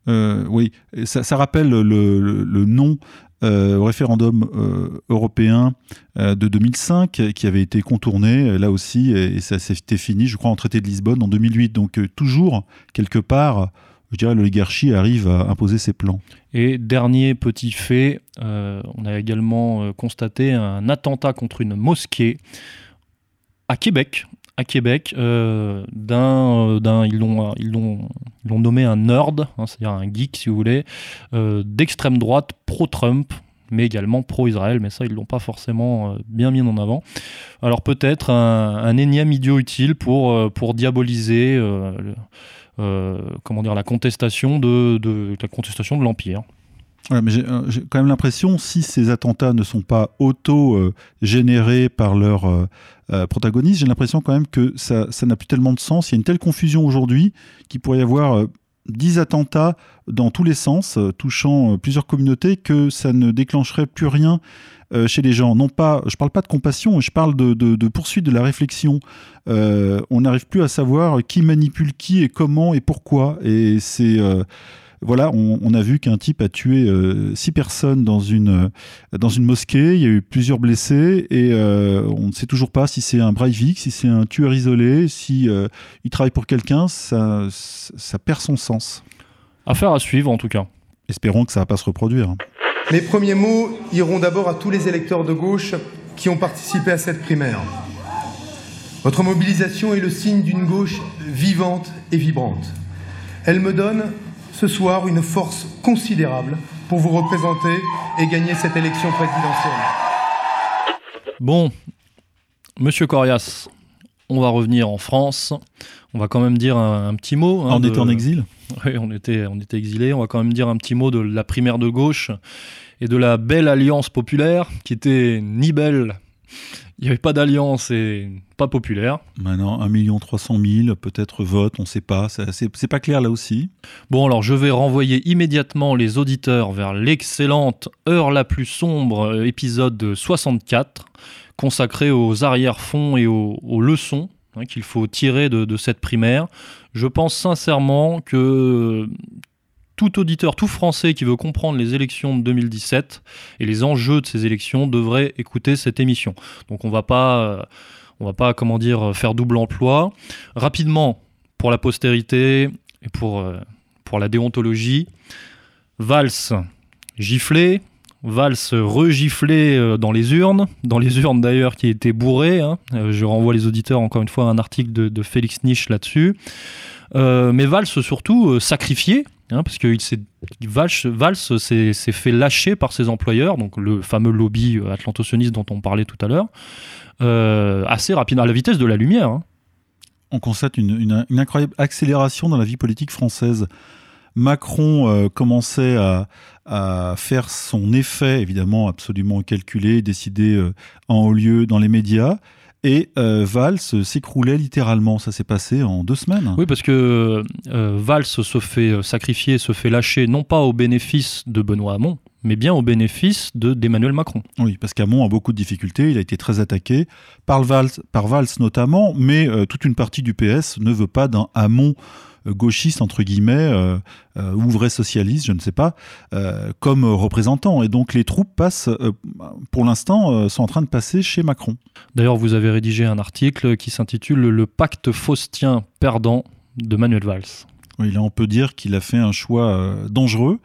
Euh, oui, ça, rappelle le, euh, au référendum euh, européen de 2005 qui avait été contourné là aussi et, ça s'était fini, je crois, en traité de Lisbonne en 2008. Donc toujours, quelque part, je dirais, l'oligarchie arrive à imposer ses plans. Et dernier petit fait, on a également constaté un attentat contre une mosquée à Québec, à Québec euh, d'un, euh, d'un ils l'ont nommé un nerd, hein, c'est-à-dire un geek si vous voulez, euh, d'extrême droite pro-Trump mais également pro-Israël, mais ça ils l'ont pas forcément bien mis en avant. Alors peut-être un, énième idiot utile pour, diaboliser comment dire la contestation de la contestation de l'empire mais euh, j'ai quand même l'impression, si ces attentats ne sont pas auto-générés par leurs euh, euh, protagonistes, j'ai l'impression quand même que ça n'a plus tellement de sens. Il y a une telle confusion aujourd'hui qu'il pourrait y avoir dix attentats dans tous les sens, touchant plusieurs communautés, que ça ne déclencherait plus rien chez les gens. Non pas, je parle pas de compassion, je parle de, de poursuite de la réflexion. on n'arrive plus à savoir qui manipule qui et comment et pourquoi. Et c'est voilà, on, a vu qu'un type a tué euh, six personnes dans une, euh, dans une mosquée, il y a eu plusieurs blessés, et euh, on ne sait toujours pas si c'est un Breivik, si c'est un tueur isolé, si il travaille pour quelqu'un, ça, ça perd son sens. Affaire à suivre en tout cas. Espérons que ça va pas se reproduire. Mes premiers mots iront d'abord à tous les électeurs de gauche qui ont participé à cette primaire. Votre mobilisation est le signe d'une gauche vivante et vibrante. Elle me donne ce soir une force considérable pour vous représenter et gagner cette élection présidentielle. Bon, Monsieur Corias, on va revenir en France. On va quand même dire un, petit mot. Hein, on était en exil Oui, on était, on était exilés. On va quand même dire un petit mot de la primaire de gauche et de la belle alliance populaire qui était ni belle il n'y avait pas d'alliance et pas populaire. Maintenant, 1 300 000 peut-être vote, on ne sait pas, c'est pas clair là aussi. Bon, alors je vais renvoyer immédiatement les auditeurs vers l'excellente Heure la plus sombre, euh, épisode 64, consacré aux arrière-fonds et aux, leçons hein, qu'il faut tirer de, de, cette primaire. Je pense sincèrement que tout auditeur, tout Français qui veut comprendre les élections de 2017 et les enjeux de ces élections devrait écouter cette émission. Donc on va pas, euh, on va pas, comment dire, faire double emploi. Rapidement, pour la postérité et pour, euh, pour la déontologie, Valls giflé, Valls regiflé euh, dans les urnes, dans les urnes d'ailleurs qui étaient bourrées. Hein. Je renvoie les auditeurs encore une fois à un article de, Félix Niche là-dessus. mais Valls surtout sacrifié, Hein, parce que Valls s'est fait lâcher par ses employeurs, donc le fameux lobby euh, atlantocioniste dont on parlait tout à l'heure, euh, assez rapidement, à la vitesse de la lumière. Hein. On constate une, incroyable accélération dans la vie politique française. Macron euh, commençait à, faire son effet, évidemment absolument calculé, décidé en haut lieu dans les médias. Et euh, Valls s'écroulait littéralement. Ça s'est passé en deux semaines. Oui, parce que euh, Valls se fait sacrifier, se fait lâcher, non pas au bénéfice de Benoît Hamon, mais bien au bénéfice d'Emmanuel Macron. Oui, parce qu'Hamon a beaucoup de difficultés, il a été très attaqué par Valls, par Valls notamment, mais euh, toute une partie du PS ne veut pas d'un Hamon gauchiste, entre guillemets, euh, euh, ou vrai socialiste, je ne sais pas, euh, comme représentant. Et donc les troupes passent, pour l'instant, sont en train de passer chez Macron. D'ailleurs, vous avez rédigé un article qui s'intitule Le pacte faustien perdant de Manuel Valls. Oui, là, on peut dire qu'il a fait un choix dangereux.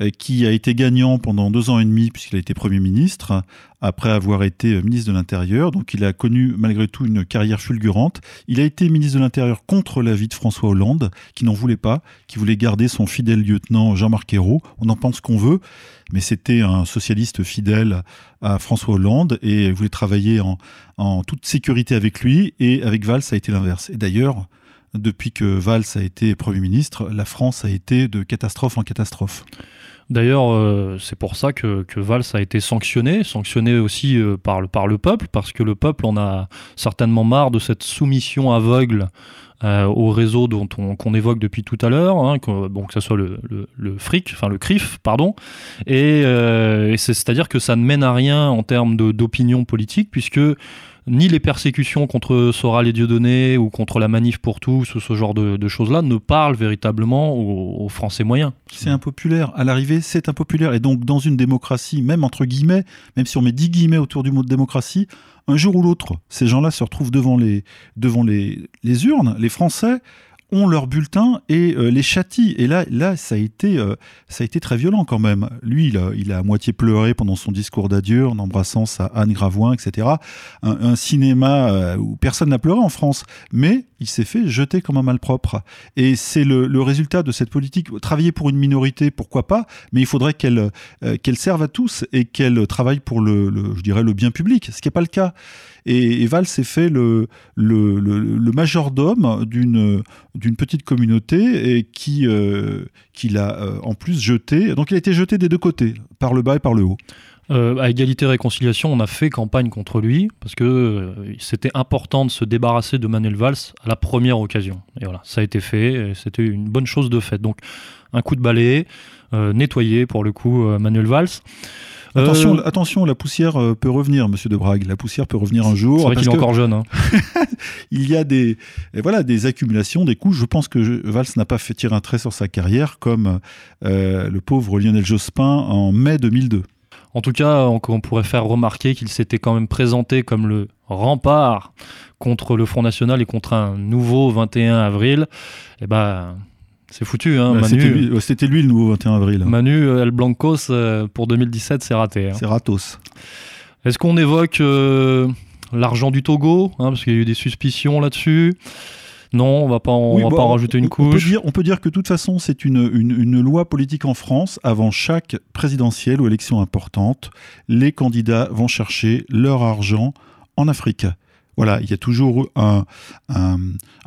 Euh, qui a été gagnant pendant deux ans et demi puisqu'il a été Premier ministre, après avoir été euh, ministre de l'Intérieur. Donc il a connu malgré tout une carrière fulgurante. Il a été ministre de l'Intérieur contre l'avis de François Hollande, qui n'en voulait pas, qui voulait garder son fidèle lieutenant Jean-Marc Ayrault. On en pense qu'on veut, mais c'était un socialiste fidèle à François Hollande et voulait travailler en, en toute sécurité avec lui. Et avec Valls, ça a été l'inverse. Et d'ailleurs, depuis que Valls a été Premier ministre, la France a été de catastrophe en catastrophe. D'ailleurs, euh, c'est pour ça que, Valls a été sanctionné, sanctionné aussi euh, par, le, par le peuple, parce que le peuple en a certainement marre de cette soumission aveugle euh, au réseau dont on, qu'on évoque depuis tout à l'heure, hein, que, bon, ce soit le, le, fric, enfin le CRIF, pardon, et, et c'est, à dire que ça ne mène à rien en termes d'opinion politique, puisque ni les persécutions contre Soral et Dieudonné ou contre la manif pour tous ou ce genre de, choses-là ne parlent véritablement aux, Français moyens. C'est impopulaire. À l'arrivée, c'est impopulaire. Et donc, dans une démocratie, même entre guillemets, même si on met dix guillemets autour du mot de démocratie, un jour ou l'autre, ces gens-là se retrouvent devant les, devant les, les urnes. Les Français ont leur bulletin et euh, les châtient. Et là, là ça, a été, euh, ça a été très violent quand même. Lui, il a, il a à moitié pleuré pendant son discours d'adieu en embrassant sa Anne Gravoin, etc. Un, cinéma euh, où personne n'a pleuré en France, mais il s'est fait jeter comme un malpropre. Et c'est le, le, résultat de cette politique. Travailler pour une minorité, pourquoi pas, mais il faudrait qu'elle qu'elle serve à tous et qu'elle travaille pour le, le, je dirais, le bien public, ce qui n'est pas le cas. Et, Val s'est fait le, le, majordome d'une petite communauté et qui, euh, l'a euh, en plus jeté. Donc il a été jeté des deux côtés, par le bas et par le haut. Euh, à égalité et réconciliation, on a fait campagne contre lui parce que c'était important de se débarrasser de Manuel Valls à la première occasion. Et voilà, ça a été fait. C'était une bonne chose de fait. Donc un coup de balai, nettoyé pour le coup Manuel Valls. Attention, euh, attention, la poussière euh, peut revenir, Monsieur de Brague. La poussière peut revenir un jour. C'est vrai qu'il est encore jeune. Hein. il y a des, voilà, des accumulations, des coups. Je pense que Valls n'a pas fait tirer un trait sur sa carrière comme euh, le pauvre Lionel Jospin en mai 2002. En tout cas, on, pourrait faire remarquer qu'il s'était quand même présenté comme le rempart contre le Front National et contre un nouveau 21 avril. Et eh ben, c'est foutu, hein, bah, Manu. C'était lui, le nouveau 21 avril. Hein. Manu euh, El Blancos euh, pour 2017, c'est raté. Hein. C'est ratos. Est-ce qu'on évoque euh, l'argent du Togo Parce qu'il y a eu des suspicions là-dessus? Non, on va pas en, va pas en rajouter une couche. On peut, dire, on peut dire que de toute façon, c'est une, une, une, loi politique en France. Avant chaque présidentielle ou élection importante, les candidats vont chercher leur argent en Afrique. Voilà, il y a toujours un,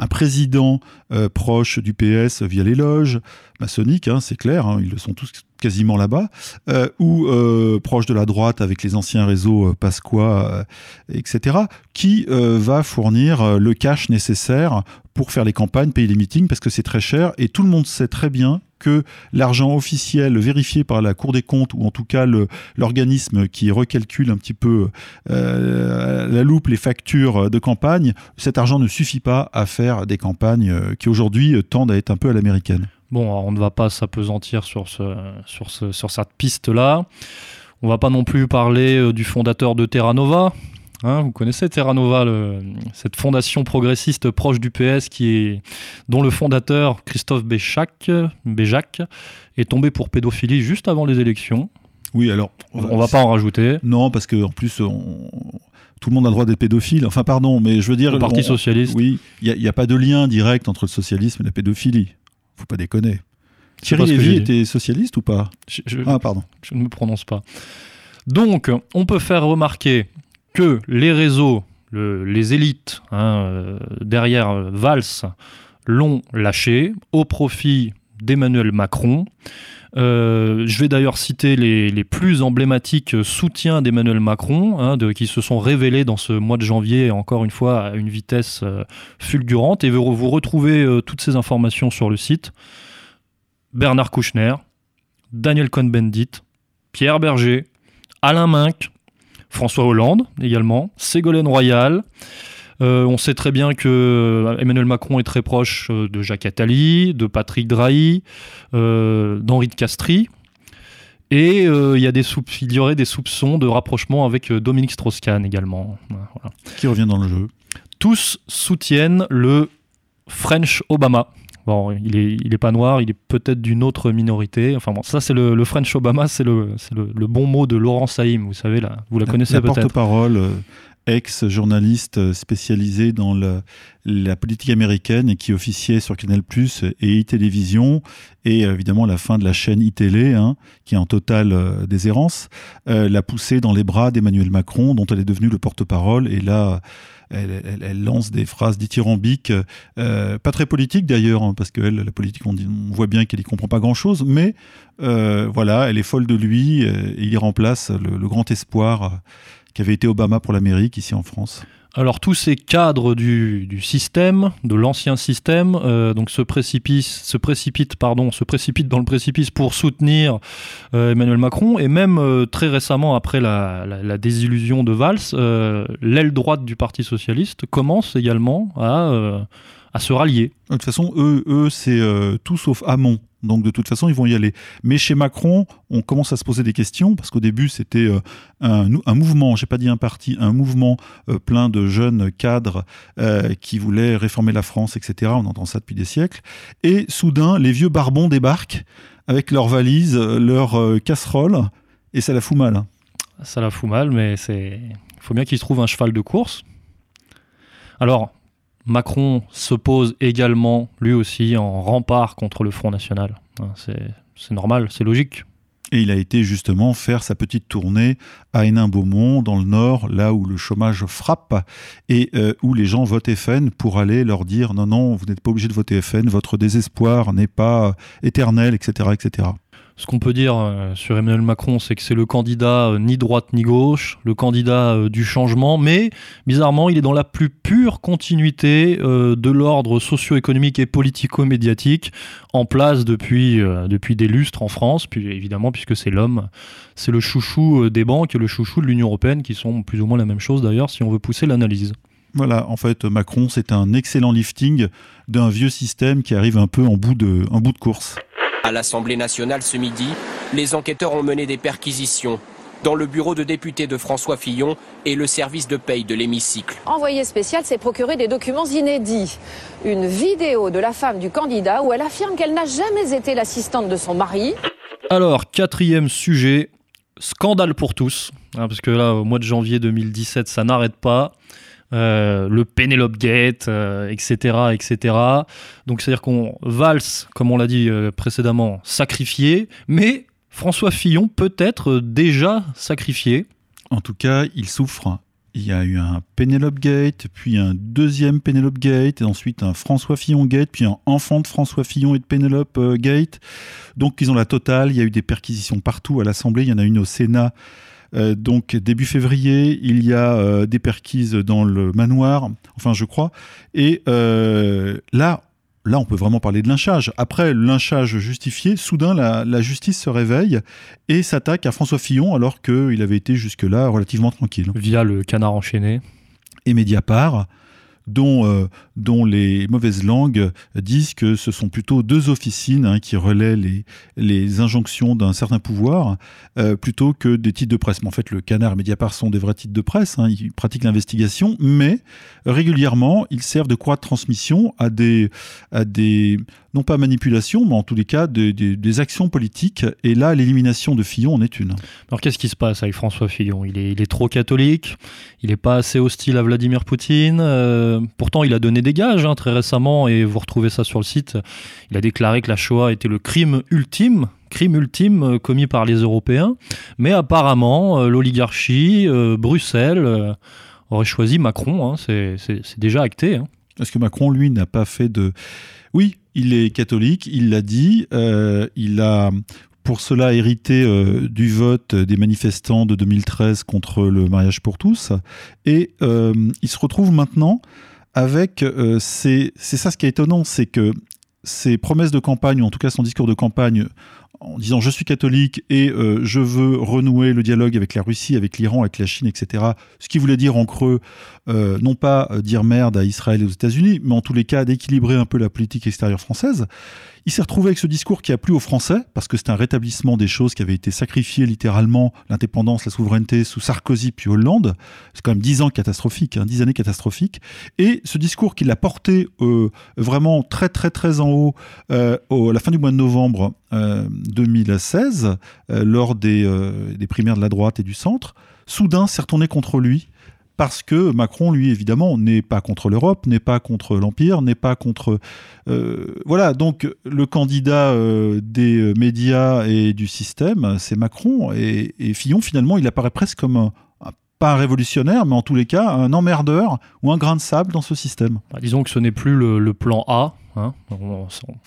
président euh, proche du PS via les loges maçonniques, hein, c'est clair, hein, ils le sont tous quasiment là-bas, euh, ou euh, proche de la droite avec les anciens réseaux Pasqua, etc., qui va fournir le cash nécessaire pour faire les campagnes, payer les meetings, parce que c'est très cher, et tout le monde sait très bien que l'argent officiel vérifié par la Cour des comptes, ou en tout cas l'organisme qui recalcule un petit peu euh, la loupe les factures de campagne, cet argent ne suffit pas à faire des campagnes euh, qui aujourd'hui tendent à être un peu à l'américaine. Bon, on ne va pas s'apesantir sur, sur, sur cette piste-là. On va pas non plus parler euh, du fondateur de Terra Nova. Hein, vous connaissez Terra Nova, le, cette fondation progressiste proche du PS qui est, dont le fondateur, Christophe Béjac, Béjac, est tombé pour pédophilie juste avant les élections. Oui, alors. On va pas en rajouter. Non, parce qu'en plus, on, tout le monde a le droit d'être pédophile. Enfin, pardon, mais je veux dire. Le Parti Socialiste. Oui, il n'y a, a, pas de lien direct entre le socialisme et la pédophilie. Faut pas déconner. Thierry Lévy était socialiste ou pas? Je, je, Ah, pardon. Je ne me prononce pas. Donc, on peut faire remarquer que les réseaux, le, les élites hein, euh, derrière euh, Valls l'ont lâché au profit d'Emmanuel Macron. Euh, je vais d'ailleurs citer les, plus emblématiques soutiens d'Emmanuel Macron, hein, qui se sont révélés dans ce mois de janvier, encore une fois, à une vitesse fulgurante. Et vous, retrouvez toutes ces informations sur le site. Bernard Kouchner, Daniel Cohn-Bendit, Pierre Berger, Alain Minck, François Hollande également, Ségolène Royal. Euh, on sait très bien que euh, Emmanuel Macron est très proche euh, de Jacques Attali, de Patrick Drahi, euh, d'Henri de Castries. Et il y, a des il y aurait des soupçons de rapprochement avec Dominique Strauss-Kahn également. Voilà. Qui revient dans le jeu. Tous soutiennent le French Obama. Bon, il est, il est pas noir, il est peut-être d'une autre minorité. Enfin bon, ça c'est le, le, French Obama, c'est le, le, le, bon mot de Laurent Saïm, vous savez, là, vous la, la connaissez peut-être. porte-parole ex-journaliste spécialisé dans la politique américaine et qui officiait sur Canal Plus et e-télévision et évidemment la fin de la chaîne e-télé hein, qui est en totale euh, déshérence euh, l'a poussée dans les bras d'Emmanuel Macron dont elle est devenue le porte-parole et là elle, lance des phrases dithyrambiques, euh, pas très politiques d'ailleurs, hein, parce que elle, la politique, on, voit bien qu'elle y comprend pas grand-chose, mais euh, voilà, elle est folle de lui et il y remplace le, le grand espoir qui avait été Obama pour l'Amérique ici en France alors tous ces cadres du, du système, de l'ancien système, euh, donc se précipitent, se pardon, se dans le précipice pour soutenir euh, Emmanuel Macron et même euh, très récemment après la, la, désillusion de Valls, l'aile droite du Parti socialiste commence également à, à se rallier. De toute façon, eux, eux c'est tout sauf Hamon. Donc de toute façon, ils vont y aller. Mais chez Macron, on commence à se poser des questions parce qu'au début, c'était euh, un, un, mouvement, j'ai pas dit un parti, un mouvement euh, plein de jeunes cadres euh, qui voulaient réformer la France, etc. On entend ça depuis des siècles. Et soudain, les vieux barbons débarquent avec leurs valises, leurs casseroles, et ça la fout mal. Ça la fout mal, mais c'est, il faut bien qu'ils trouvent un cheval de course. Alors, Macron se pose également, lui aussi, en rempart contre le Front National. C'est normal, c'est logique. Et il a été justement faire sa petite tournée à Hénin-Beaumont, dans le Nord, là où le chômage frappe et euh, où les gens votent FN pour aller leur dire non, non, vous n'êtes pas obligé de voter FN, votre désespoir n'est pas éternel, etc. etc. Ce qu'on peut dire euh, sur Emmanuel Macron, c'est que c'est le candidat euh, ni droite ni gauche, le candidat euh, du changement, mais bizarrement, il est dans la plus pure continuité de l'ordre socio-économique et politico-médiatique en place depuis, des lustres en France, puis évidemment, puisque c'est l'homme, c'est le chouchou des banques et le chouchou de l'Union européenne, qui sont plus ou moins la même chose d'ailleurs, si on veut pousser l'analyse. Voilà, en fait, Macron, c'est un excellent lifting d'un vieux système qui arrive un peu en bout de course. À l'Assemblée nationale ce midi, les enquêteurs ont mené des perquisitions dans le bureau de député de François Fillon et le service de paye de l'hémicycle. Envoyé spécial s'est procuré des documents inédits. Une vidéo de la femme du candidat où elle affirme qu'elle n'a jamais été l'assistante de son mari. Alors, quatrième sujet, scandale pour tous, hein, parce que là, au mois de janvier 2017, ça n'arrête pas. Euh, le Penelope Gate, euh, etc., etc. Donc c'est-à-dire qu'on valse, comme on l'a dit euh, précédemment, sacrifié, mais François Fillon peut être déjà sacrifié. En tout cas, il souffre. Il y a eu un Penelope Gate, puis un deuxième Penelope Gate, et ensuite un François Fillon Gate, puis un enfant de François Fillon et de Penelope Gate. Donc ils ont la totale. Il y a eu des perquisitions partout à l'Assemblée. Il y en a une au Sénat. Euh, donc début février, il y a euh, des perquises dans le manoir, enfin je crois. Et euh, là, là, on peut vraiment parler de lynchage. Après le lynchage justifié, soudain la, la justice se réveille et s'attaque à François Fillon alors qu'il avait été jusque-là relativement tranquille. Via le canard enchaîné. Et Mediapart dont, euh, dont les mauvaises langues disent que ce sont plutôt deux officines hein, qui relaient les, les injonctions d'un certain pouvoir euh, plutôt que des titres de presse. Mais en fait, le Canard et Mediapart sont des vrais titres de presse, hein, ils pratiquent l'investigation, mais régulièrement, ils servent de croix de transmission à des, à des non pas manipulations, mais en tous les cas des, des, actions politiques. Et là, l'élimination de Fillon en est une. Alors qu'est-ce qui se passe avec François Fillon? Il est, il est, trop catholique, il n'est pas assez hostile à Vladimir Poutine. Euh, pourtant, il a donné des gages hein, très récemment, et vous retrouvez ça sur le site. Il a déclaré que la Shoah était le crime ultime crime ultime euh, commis par les Européens. Mais apparemment, euh, l'oligarchie, Bruxelles, aurait choisi Macron. Hein, c'est déjà acté. Hein. Est-ce que Macron, lui, n'a pas fait de... Oui, il est catholique, il l'a dit, euh, il a pour cela hérité euh, du vote des manifestants de 2013 contre le mariage pour tous, et euh, il se retrouve maintenant avec... c'est ça ce qui est étonnant, c'est que ses promesses de campagne, ou en tout cas son discours de campagne, en disant je suis catholique et euh, je veux renouer le dialogue avec la Russie, avec l'Iran, avec la Chine, etc. Ce qui voulait dire en creux, euh, non pas euh, dire merde à Israël et aux États-Unis, mais en tous les cas d'équilibrer un peu la politique extérieure française. Il s'est retrouvé avec ce discours qui a plu aux Français, parce que c'est un rétablissement des choses qui avaient été sacrifiées littéralement, l'indépendance, la souveraineté, sous Sarkozy puis Hollande. C'est quand même dix ans catastrophiques, hein, dix années catastrophiques. Et ce discours qu'il a porté euh, vraiment très très très en haut euh, à la fin du mois de novembre 2016, euh, lors des, des primaires de la droite et du centre, soudain s'est retourné contre lui parce que Macron, lui, évidemment, n'est pas contre l'Europe, n'est pas contre l'Empire, n'est pas contre... Euh, voilà, donc le candidat euh, des médias et du système, c'est Macron, et, Fillon, finalement, il apparaît presque comme pas un révolutionnaire, mais en tous les cas, un emmerdeur ou un grain de sable dans ce système. Bah, disons que ce n'est plus le, plan A. Hein.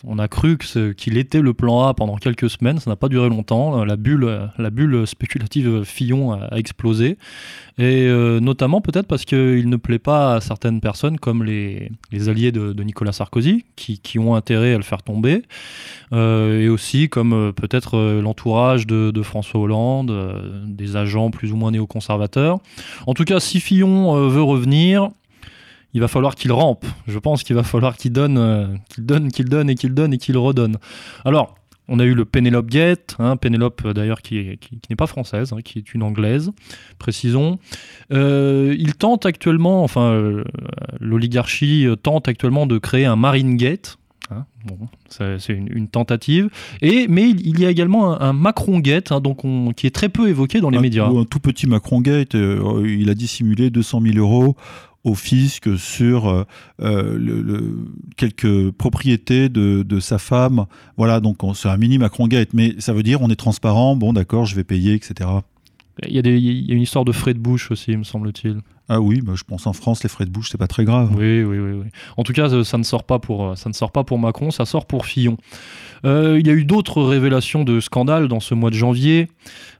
On, a cru qu'il était le plan A pendant quelques semaines, ça n'a pas duré longtemps. La bulle, la bulle spéculative Fillon a, explosé. Et euh, notamment peut-être parce qu'il ne plaît pas à certaines personnes comme les, alliés de, Nicolas Sarkozy, qui, ont intérêt à le faire tomber. Euh, et aussi comme euh, peut-être l'entourage de, François Hollande, des agents plus ou moins néoconservateurs. En tout cas, si Fillon veut revenir, il va falloir qu'il rampe. Je pense qu'il va falloir qu'il donne, euh, qu'il donne, qu'il donne et qu'il donne et qu'il redonne. Alors, on a eu le Penelope Gate, hein, Penelope euh, d'ailleurs qui, qui, n'est pas française, hein, qui est une anglaise, précisons. Euh, il tente actuellement, enfin l'oligarchie tente actuellement de créer un Marine Gate. Hein, bon, c'est une, tentative. Et, mais il, y a également un, Macron Gate, donc qui est très peu évoqué dans les médias. Un tout petit Macron Gate, il a dissimulé 200 000 euros au fisc sur euh, euh, le, quelques propriétés de, de, sa femme. Voilà, donc c'est un mini Macron Gate, mais ça veut dire on est transparent, bon d'accord, je vais payer, etc. Il y, a des, il y a une histoire de frais de bouche aussi, me semble-t-il. Ah oui, bah je pense en France, les frais de bouche, c'est pas très grave. Oui, oui, oui, oui. En tout cas, ça ne sort pas pour, ça ne sort pas pour Macron, ça sort pour Fillon. Euh, il y a eu d'autres révélations de scandales dans ce mois de janvier.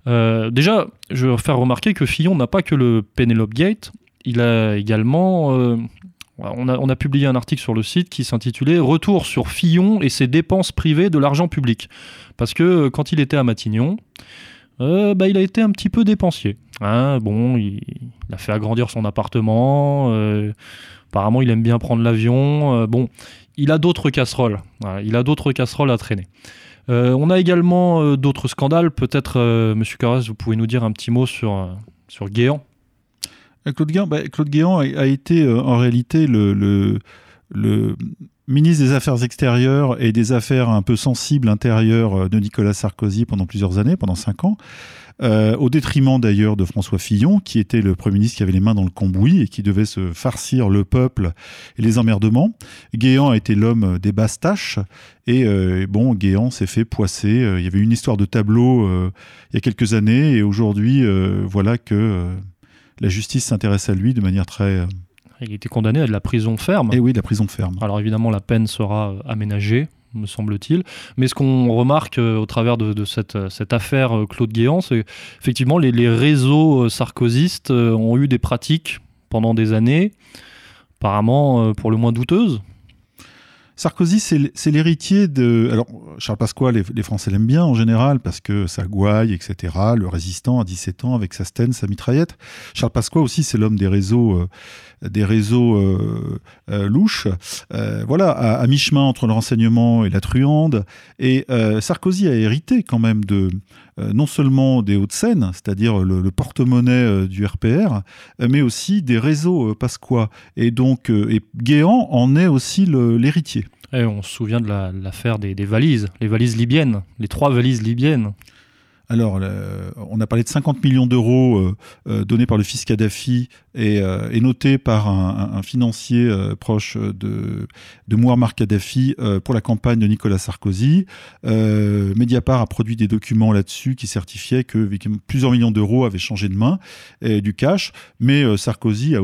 déjà, je veux faire remarquer que Fillon n'a pas que le Penelope Gate, il a également. Euh, on, a, publié un article sur le site qui s'intitulait Retour sur Fillon et ses dépenses privées de l'argent public. Parce que euh, quand il était à Matignon, euh, bah, il a été un petit peu dépensier. Hein. bon, il, a fait agrandir son appartement. apparemment, il aime bien prendre l'avion. bon, il a d'autres casseroles. il a d'autres casseroles à traîner. on a également d'autres scandales. Peut-être, Monsieur Carras, vous pouvez nous dire un petit mot sur, sur Guéant Claude Guéant, bah, Claude Guéant a, été euh, en réalité le, ministre des Affaires extérieures et des Affaires un peu sensibles intérieures euh, de Nicolas Sarkozy pendant plusieurs années, pendant cinq ans. au détriment d'ailleurs de François Fillon, qui était le Premier ministre qui avait les mains dans le cambouis et qui devait se farcir le peuple et les emmerdements. Guéant a été l'homme des basses tâches et bon, Guéant s'est fait poisser. il y avait une histoire de tableau il y a quelques années et aujourd'hui, voilà que la justice s'intéresse à lui de manière très... Euh, il était condamné à de la prison ferme. Et eh oui, de la prison ferme. Alors évidemment, la peine sera euh, aménagée, me semble-t-il. Mais ce qu'on remarque euh, au travers de, cette, cette, affaire Claude Guéant, c'est effectivement les, les réseaux sarkozystes ont eu des pratiques pendant des années, apparemment pour le moins douteuses. Sarkozy, c'est l'héritier de. Alors, Charles Pasqua, les, Français l'aiment bien en général parce que ça gouaille, etc. Le résistant à 17 ans avec sa stène, sa mitraillette. Charles Pasqua aussi, c'est l'homme des réseaux, euh, des réseaux euh, euh, louches. voilà, à, mi-chemin entre le renseignement et la truande. Et Sarkozy a hérité quand même de non seulement des Hauts-de-Seine, c'est-à-dire le, porte-monnaie du RPR, mais aussi des réseaux Pasqua. Et donc, et Guéant en est aussi l'héritier. Et on se souvient de l'affaire des, valises, les valises libyennes, les trois valises libyennes. Alors, on a parlé de 50 millions d'euros euh, euh, donnés par le fils Kadhafi et, euh, notés par un, financier proche de, de Kadhafi pour la campagne de Nicolas Sarkozy. Mediapart a produit des documents là-dessus qui certifiaient que plusieurs millions d'euros avaient changé de main et du cash, mais Sarkozy a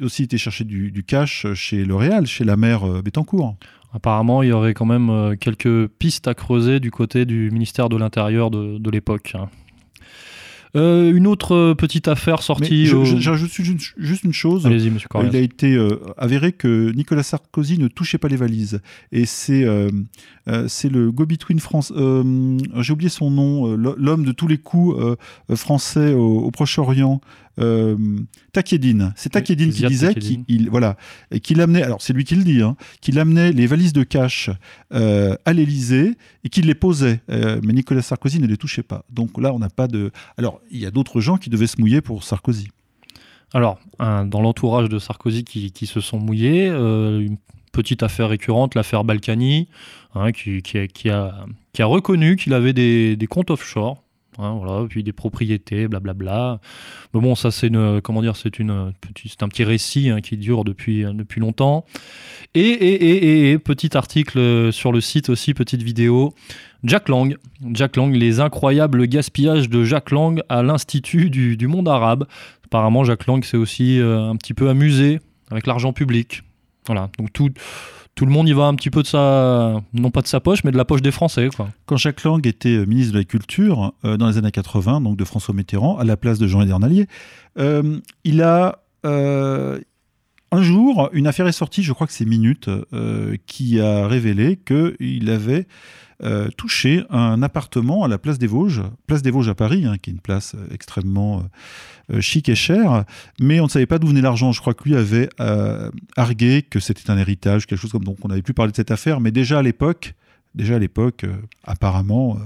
aussi été chercher du, du cash chez L'Oréal, chez la mère Bettencourt. Apparemment, il y aurait quand même euh, quelques pistes à creuser du côté du ministère de l'Intérieur de, l'époque. Hein. Euh, une autre petite affaire sortie. J'ajoute juste une chose. Il a été euh, avéré que Nicolas Sarkozy ne touchait pas les valises. Et c'est c'est le go-between France. J'ai oublié son nom. L'homme de tous les coups français au Proche-Orient euh, C'est Takedine qui disait qu'il voilà, qu'il amenait, alors c'est lui qui le dit, hein, qu'il amenait les valises de cash euh, à l'Élysée et qu'il les posait. Euh, mais Nicolas Sarkozy ne les touchait pas. Donc là, on n'a pas de. Alors, il y a d'autres gens qui devaient se mouiller pour Sarkozy. Alors, dans l'entourage de Sarkozy qui, se sont mouillés, euh, petite affaire récurrente, l'affaire Balkany, hein, qui, a, reconnu qu'il avait des, comptes offshore Hein, puis des propriétés, blablabla. Mais bon, ça c'est comment c'est un petit récit hein, qui dure depuis longtemps. Et, et, et, petit article sur le site aussi, petite vidéo. Jack Lang, Jack Lang, les incroyables gaspillages de Jack Lang à l'Institut du, du, monde arabe. Apparemment, Jack Lang s'est aussi euh, un petit peu amusé avec l'argent public. Voilà, donc tout tout le monde y va un petit peu de sa, non pas de sa poche, mais de la poche des Français. Quand Jacques Lang était euh, ministre de la Culture euh, dans les années 80, donc de François Mitterrand, à la place de Jean Edernalier, euh, il a un jour, une affaire est sortie, je crois que c'est Minute, qui a révélé qu'il avait euh, touché un appartement à la place des Vosges, place des Vosges à Paris, hein, qui est une place euh, extrêmement euh, chic et chère, mais on ne savait pas d'où venait l'argent. Je crois que lui avait argué que c'était un héritage, quelque chose comme donc on n'avait plus parlé de cette affaire, mais déjà à l'époque, déjà à l'époque, apparemment,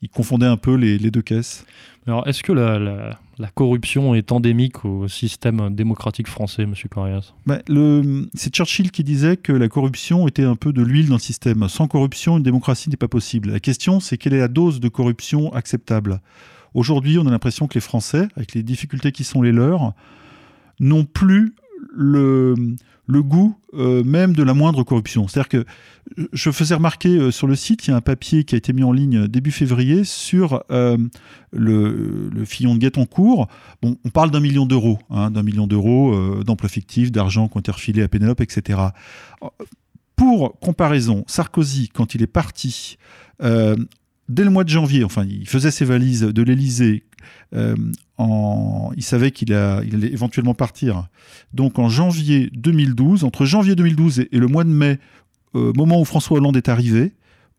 il confondait un peu les, deux caisses. Alors, est-ce que la, corruption est endémique au système démocratique français, M. Corias bah, C'est Churchill qui disait que la corruption était un peu de l'huile dans le système. Sans corruption, une démocratie n'est pas possible. La question, c'est quelle est la dose de corruption acceptable? Aujourd'hui, on a l'impression que les Français, avec les difficultés qui sont les leurs, n'ont plus le, goût euh, même de la moindre corruption. C'est-à-dire que je faisais remarquer euh, sur le site, il y a un papier qui a été mis en ligne début février sur euh, le, Fillon de Guettoncourt. Bon, on parle d'un million d'euros, hein, d'un million d'euros d'emplois fictifs, d'argent qui ont été refilés à Pénélope, etc. Pour comparaison, Sarkozy, quand il est parti, dès le mois de janvier, enfin, il faisait ses valises de l'Élysée euh, il savait qu'il allait éventuellement partir. Donc en janvier 2012, entre janvier 2012 et, le mois de mai, euh, moment où François Hollande est arrivé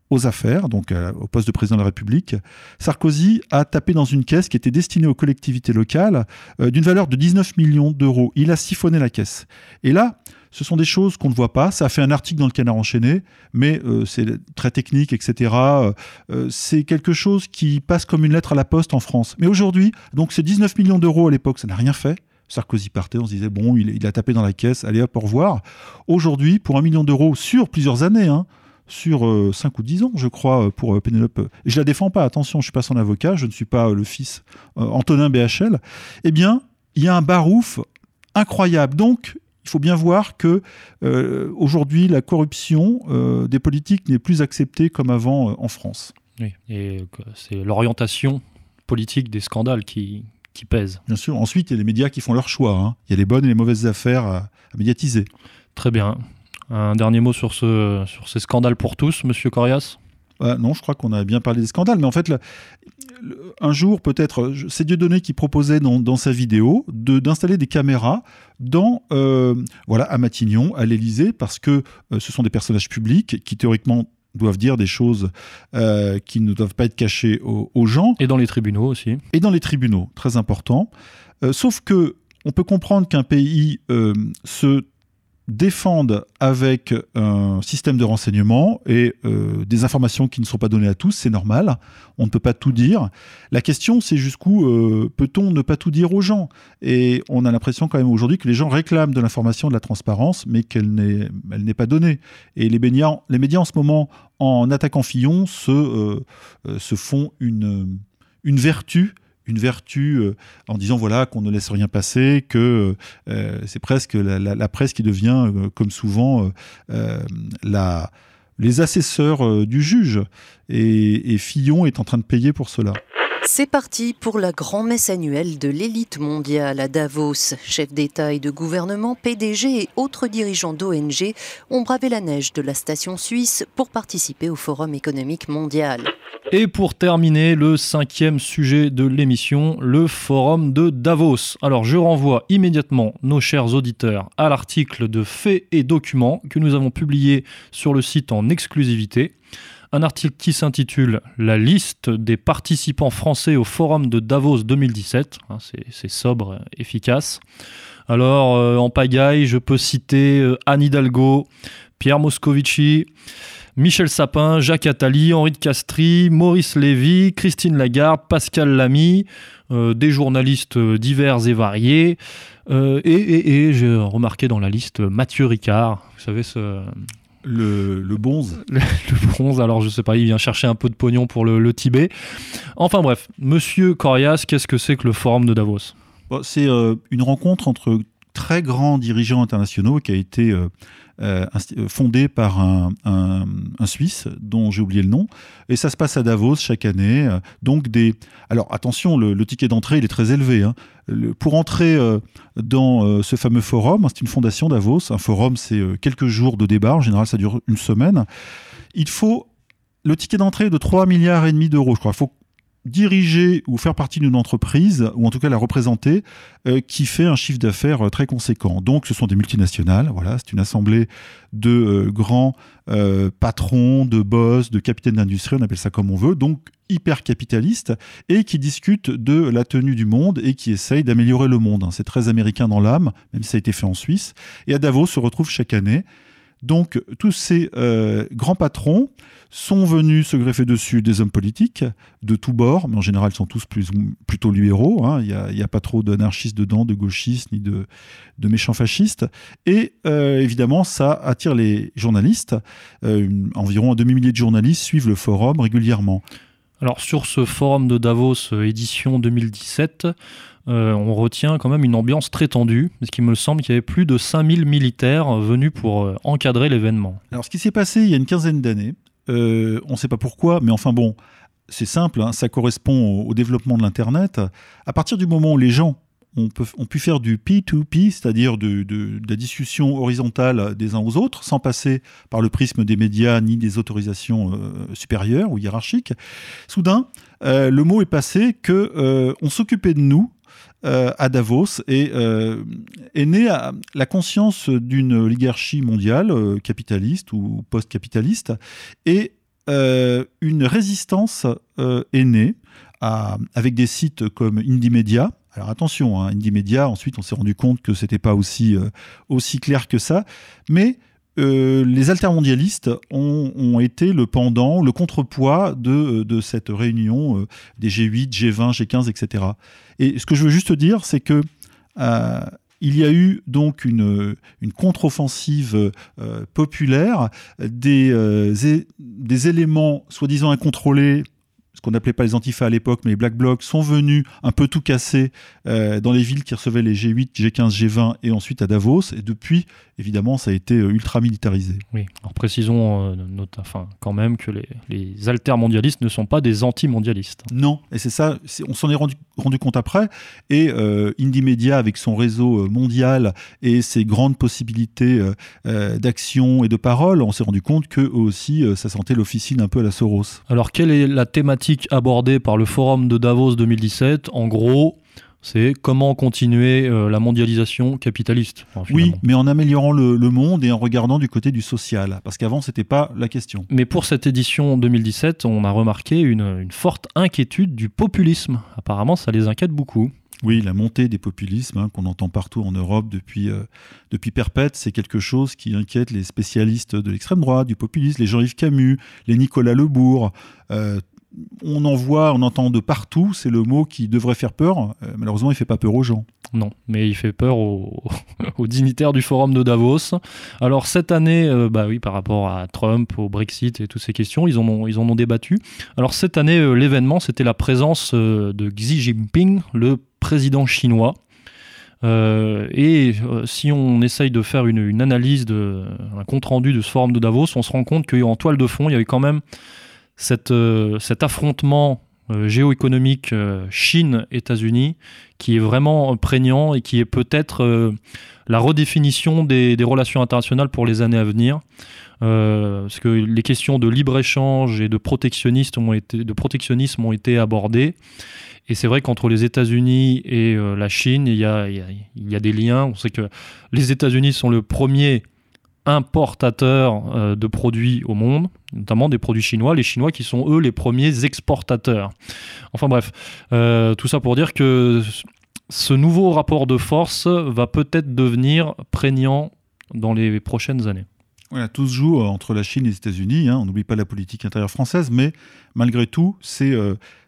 aux affaires, donc euh, au poste de président de la République, Sarkozy a tapé dans une caisse qui était destinée aux collectivités locales d'une valeur de 19 millions d'euros. Il a siphonné la caisse. Et là, ce sont des choses qu'on ne voit pas. Ça a fait un article dans le Canard enchaîné, mais euh, c'est très technique, etc. Euh, euh, c'est quelque chose qui passe comme une lettre à la poste en France. Mais aujourd'hui, donc c'est 19 millions d'euros à l'époque, ça n'a rien fait. Sarkozy partait, on se disait, bon, il, a tapé dans la caisse, allez hop, au revoir. Aujourd'hui, pour un million d'euros sur plusieurs années, hein, sur 5 ou 10 ans, je crois, pour Pénélope. Et je la défends pas, attention, je suis pas son avocat, je ne suis pas le fils Antonin BHL. Eh bien, il y a un barouf incroyable. Donc, il faut bien voir que euh, aujourd'hui la corruption euh, des politiques n'est plus acceptée comme avant euh, en France. Oui, et c'est l'orientation politique des scandales qui, qui pèse. Bien sûr. Ensuite, il y a les médias qui font leur choix. Hein. Il y a les bonnes et les mauvaises affaires à, médiatiser. Très bien. Un dernier mot sur, ce, sur ces scandales pour tous, Monsieur Corias? Non, je crois qu'on a bien parlé des scandales, mais en fait, un jour, peut-être, c'est Dieudonné qui proposait dans, sa vidéo d'installer des caméras dans, euh, voilà, à Matignon, à l'Élysée, parce que euh, ce sont des personnages publics qui théoriquement doivent dire des choses euh, qui ne doivent pas être cachées aux, aux, gens. Et dans les tribunaux aussi. Et dans les tribunaux, très important. sauf que on peut comprendre qu'un pays se défendent avec un système de renseignement et euh, des informations qui ne sont pas données à tous, c'est normal, on ne peut pas tout dire. La question, c'est jusqu'où euh, peut-on ne pas tout dire aux gens? Et on a l'impression quand même aujourd'hui que les gens réclament de l'information, de la transparence, mais qu'elle n'est pas donnée. Et les médias, en ce moment, en attaquant Fillon, se, euh, font une vertu une vertu euh, en disant voilà qu'on ne laisse rien passer, que euh, c'est presque la, presse qui devient, euh, comme souvent, la, les assesseurs du juge. Et Fillon est en train de payer pour cela. C'est parti pour la grand-messe annuelle de l'élite mondiale à Davos. Chefs d'État et de gouvernement, PDG et autres dirigeants d'ONG ont bravé la neige de la station suisse pour participer au Forum économique mondial. Et pour terminer, le cinquième sujet de l'émission, le forum de Davos. Alors je renvoie immédiatement nos chers auditeurs à l'article de faits et documents que nous avons publié sur le site en exclusivité un article qui s'intitule La liste des participants français au forum de Davos 2017. Hein, c'est sobre, efficace. Alors, euh, en pagaille, je peux citer euh, Anne Hidalgo, Pierre Moscovici, Michel Sapin, Jacques Attali, Henri de Castries, Maurice Lévy, Christine Lagarde, Pascal Lamy, euh, des journalistes divers et variés. et, et j'ai remarqué dans la liste Mathieu Ricard, vous savez, ce, le, le bonze. Le, bronze, alors je sais pas, il vient chercher un peu de pognon pour le, Tibet. Enfin bref, monsieur Corias, qu'est-ce que c'est que le forum de Davos? C'est euh, une rencontre entre très grands dirigeants internationaux qui a été euh, euh, euh, fondé par un, Suisse dont j'ai oublié le nom. Et ça se passe à Davos chaque année. donc des. Alors attention, le, ticket d'entrée il est très élevé. Hein. pour entrer dans ce fameux forum, c'est une fondation Davos. Un forum, c'est quelques jours de débat. En général, ça dure une semaine. Il faut le ticket d'entrée est de 3 milliards et demi d'euros, je crois. Diriger ou faire partie d'une entreprise, ou en tout cas la représenter, euh, qui fait un chiffre d'affaires euh, très conséquent. Donc ce sont des multinationales, voilà, c'est une assemblée de euh, grands patrons, de boss, de capitaines d'industrie, on appelle ça comme on veut, donc hyper capitalistes, et qui discutent de la tenue du monde et qui essayent d'améliorer le monde. Hein. C'est très américain dans l'âme, même si ça a été fait en Suisse. Et à Davos se retrouve chaque année donc tous ces euh, grands patrons sont venus se greffer dessus des hommes politiques de tous bords, mais en général ils sont tous plutôt libéraux, hein. il n'y a, pas trop d'anarchistes dedans, de gauchistes ni de, méchants fascistes. Et euh, évidemment ça attire les journalistes, euh, environ un demi-millier de journalistes suivent le forum régulièrement. Alors sur ce forum de Davos édition 2017, euh, on retient quand même une ambiance très tendue, parce qu'il me semble qu'il y avait plus de 5000 militaires venus pour euh, encadrer l'événement. Alors ce qui s'est passé il y a une quinzaine d'années, euh, on ne sait pas pourquoi, mais enfin bon, c'est simple, hein, ça correspond au, développement de l'Internet. À partir du moment où les gens ont, pu faire du P2P, c'est-à-dire de, la discussion horizontale des uns aux autres, sans passer par le prisme des médias ni des autorisations supérieures ou hiérarchiques, soudain, le mot est passé que on s'occupait de nous euh, à Davos et euh, est née la conscience d'une oligarchie mondiale, euh, capitaliste ou post-capitaliste, et une résistance est née avec des sites comme Indymedia. Alors attention, hein, Indymedia, ensuite on s'est rendu compte que c'était pas aussi, aussi clair que ça, mais euh, les altermondialistes ont, ont, été le pendant, le contrepoids de, de cette réunion euh, des G8, G20, G15, etc. Et ce que je veux juste dire, c'est que euh, il y a eu donc une, une contre-offensive populaire, des, des éléments soi-disant incontrôlés ce qu'on n'appelait pas les antifas à l'époque, mais les Black Blocs, sont venus un peu tout casser euh, dans les villes qui recevaient les G8, G15, G20 et ensuite à Davos. Et depuis, évidemment, ça a été euh, ultra militarisé. Oui, alors précisons euh, enfin, quand même que les, les altermondialistes ne sont pas des anti-mondialistes. Non, et c'est ça, on s'en est rendu, rendu, compte après. Et euh, Indie Media, avec son réseau mondial et ses grandes possibilités d'action et de parole, on s'est rendu compte que aussi, ça sentait l'officine un peu à la Soros. Alors, quelle est la thématique abordée par le forum de Davos 2017, en gros, c'est comment continuer euh, la mondialisation capitaliste. oui, mais en améliorant le, monde et en regardant du côté du social, parce qu'avant, ce n'était pas la question. Mais pour cette édition 2017, on a remarqué une forte inquiétude du populisme. Apparemment, ça les inquiète beaucoup. Oui, la montée des populismes hein, qu'on entend partout en Europe depuis, euh, depuis perpète, c'est quelque chose qui inquiète les spécialistes de l'extrême droite, du populisme, les Jean-Yves Camus, les Nicolas Lebourg. Euh, on en voit, on entend de partout, c'est le mot qui devrait faire peur. Euh, malheureusement, il ne fait pas peur aux gens. Non, mais il fait peur aux, dignitaires du forum de Davos. Alors cette année, bah oui, par rapport à Trump, au Brexit et toutes ces questions, ils en ont, débattu. Alors cette année, l'événement, c'était la présence de Xi Jinping, le président chinois. Euh, et euh, si on essaye de faire une, analyse, un compte-rendu de ce forum de Davos, on se rend compte qu'en toile de fond, il y avait quand même cette, euh, cet affrontement géoéconomique Chine-États-Unis qui est vraiment prégnant et qui est peut-être la redéfinition des, des, relations internationales pour les années à venir. parce que les questions de libre-échange et de protectionnisme ont été, de protectionnisme ont été abordées. Et c'est vrai qu'entre les États-Unis et euh, la Chine, il y, a, il, y a, des liens. On sait que les États-Unis sont le premier importateur euh, de produits au monde, notamment des produits chinois, les Chinois qui sont eux les premiers exportateurs. Enfin bref, euh, tout ça pour dire que ce nouveau rapport de force va peut-être devenir prégnant dans les prochaines années. Voilà, tout se joue entre la Chine et les États-Unis. Hein. On n'oublie pas la politique intérieure française, mais malgré tout, c'est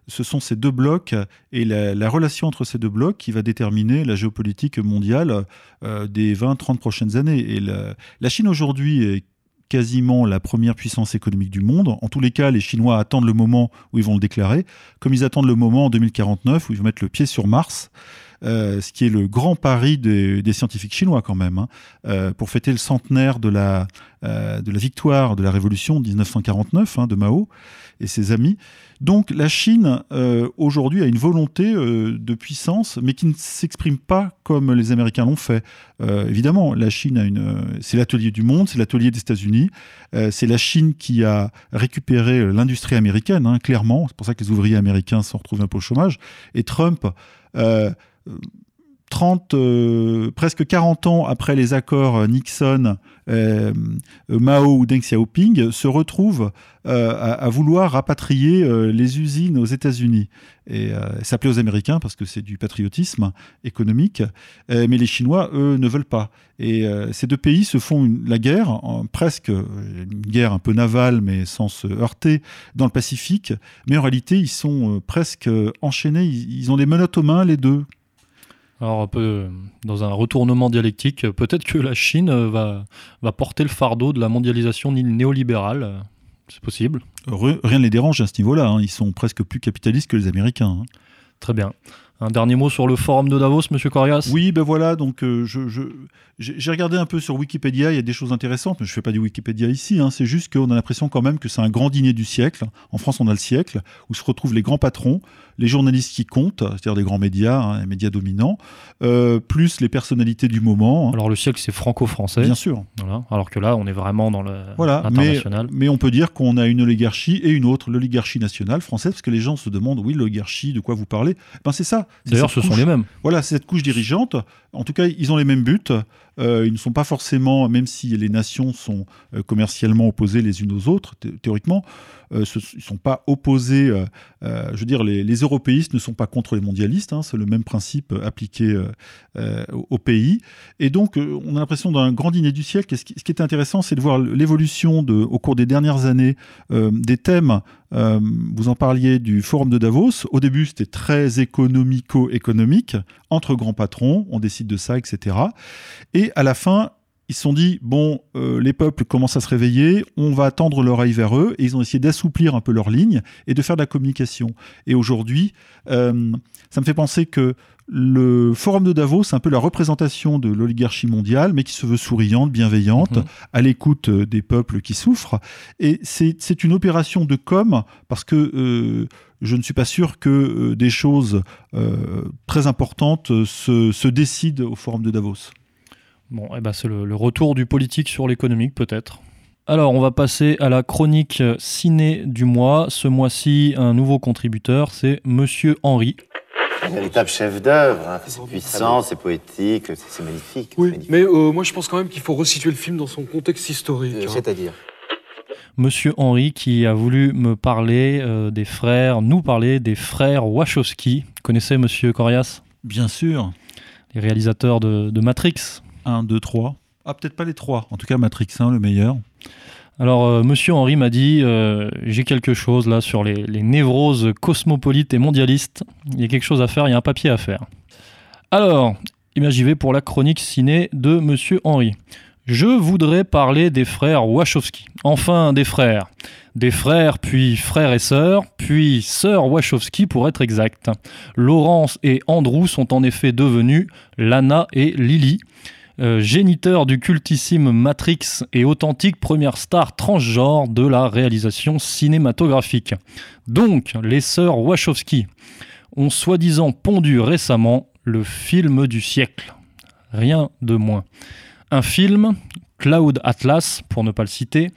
ce sont ces deux blocs et la, relation entre ces deux blocs qui va déterminer la géopolitique mondiale euh, des 20-30 prochaines années. Et la, Chine aujourd'hui est quasiment la première puissance économique du monde. En tous les cas, les Chinois attendent le moment où ils vont le déclarer, comme ils attendent le moment en 2049 où ils vont mettre le pied sur Mars. Euh, ce qui est le grand pari des, scientifiques chinois quand même, hein. euh, pour fêter le centenaire de la, la victoire de la révolution de 1949 hein, de Mao et ses amis. Donc la Chine, euh, aujourd'hui, a une volonté euh, de puissance, mais qui ne s'exprime pas comme les Américains l'ont fait. Euh, évidemment, la Chine, c'est l'atelier du monde, c'est l'atelier des États-Unis. c'est la Chine qui a récupéré l'industrie américaine, hein, clairement. C'est pour ça que les ouvriers américains s'en retrouvent un peu au chômage. Et Trump... 30, euh, presque 40 ans après les accords Nixon, euh, Mao ou Deng Xiaoping se retrouvent euh, à, vouloir rapatrier les usines aux États-Unis. Et ça plaît aux Américains parce que c'est du patriotisme économique, mais les Chinois, eux, ne veulent pas. Et ces deux pays se font la guerre, presque une guerre un peu navale, mais sans se heurter, dans le Pacifique. Mais en réalité, ils sont presque enchaînés, ils, ils ont les menottes aux mains, les deux. Alors, un peu dans un retournement dialectique, peut-être que la Chine va, va porter le fardeau de la mondialisation néolibérale. C'est possible. Rien ne les dérange à ce niveau-là. Hein. Ils sont presque plus capitalistes que les Américains. Hein. Très bien. Un dernier mot sur le forum de Davos, Monsieur Corias? Oui, ben voilà, donc euh, je, j'ai regardé un peu sur Wikipédia, il y a des choses intéressantes, mais je ne fais pas du Wikipédia ici, hein. c'est juste qu'on a l'impression quand même que c'est un grand dîner du siècle. En France, on a le siècle, où se retrouvent les grands patrons, les journalistes qui comptent, c'est-à-dire des grands médias, hein, les médias dominants, euh, plus les personnalités du moment. Hein. Alors le siècle, c'est franco-français. Bien sûr. Alors que là, on est vraiment dans le voilà, Mais, mais, on peut dire qu'on a une oligarchie et une autre, l'oligarchie nationale française, parce que les gens se demandent, oui, l'oligarchie, de quoi vous parlez? Ben c'est ça. D'ailleurs, ce sont les mêmes. Voilà, c'est cette couche dirigeante. En tout cas, ils ont les mêmes buts. Euh, ils ne sont pas forcément, même si les nations sont euh, commercialement opposées les unes aux autres, théoriquement, euh, ils ne sont pas opposés. je veux dire, les, européistes ne sont pas contre les mondialistes. Hein, c'est le même principe appliqué au, pays. Et donc, on a l'impression d'un grand dîner du siècle. ce, qui, est intéressant, c'est de voir l'évolution au cours des dernières années des thèmes. Vous en parliez du forum de Davos. Au début, c'était très économico-économique entre grands patrons. On décide de ça, etc. Et à la fin, ils se sont dit bon, euh, les peuples commencent à se réveiller, on va tendre l'oreille vers eux, et ils ont essayé d'assouplir un peu leur ligne et de faire de la communication. Et aujourd'hui, euh, ça me fait penser que le forum de Davos, c'est un peu la représentation de l'oligarchie mondiale, mais qui se veut souriante, bienveillante, Mhm. à l'écoute euh, des peuples qui souffrent. Et c'est une opération de com, parce que euh, je ne suis pas sûr que euh, des choses euh, très importantes se, se décident au forum de Davos. Bon, eh ben c'est le, le retour du politique sur l'économique peut-être. Alors, on va passer à la chronique ciné du mois. Ce mois-ci, un nouveau contributeur, c'est Monsieur Henri. Un véritable chef d'œuvre. hein. C'est puissant, c'est poétique, c'est magnifique. Oui, mais euh, moi je pense quand même qu'il faut resituer le film dans son contexte historique. Euh, hein. C'est-à-dire Monsieur Henri qui a voulu me parler euh, des frères, nous parler des frères Wachowski. Vous connaissez Monsieur Corias? Bien sûr. Les réalisateurs de, de Matrix. 1, 2, 3. Ah, peut-être pas les trois. En tout cas, Matrix 1, le meilleur. Alors, euh, Monsieur Henri m'a dit euh, j'ai quelque chose là sur les, névroses cosmopolites et mondialistes. Il y a quelque chose à faire, il y a un papier à faire. Alors, j'y vais pour la chronique ciné de Monsieur Henri. Je voudrais parler des frères Wachowski. Enfin, des frères. Des frères, puis frères et sœurs, puis sœurs Wachowski pour être exact. Laurence et Andrew sont en effet devenus Lana et Lily, euh, géniteurs du cultissime Matrix et authentique première star transgenre de la réalisation cinématographique. Donc, les sœurs Wachowski ont soi-disant pondu récemment le film du siècle. Rien de moins. Un film, Cloud Atlas pour ne pas le citer,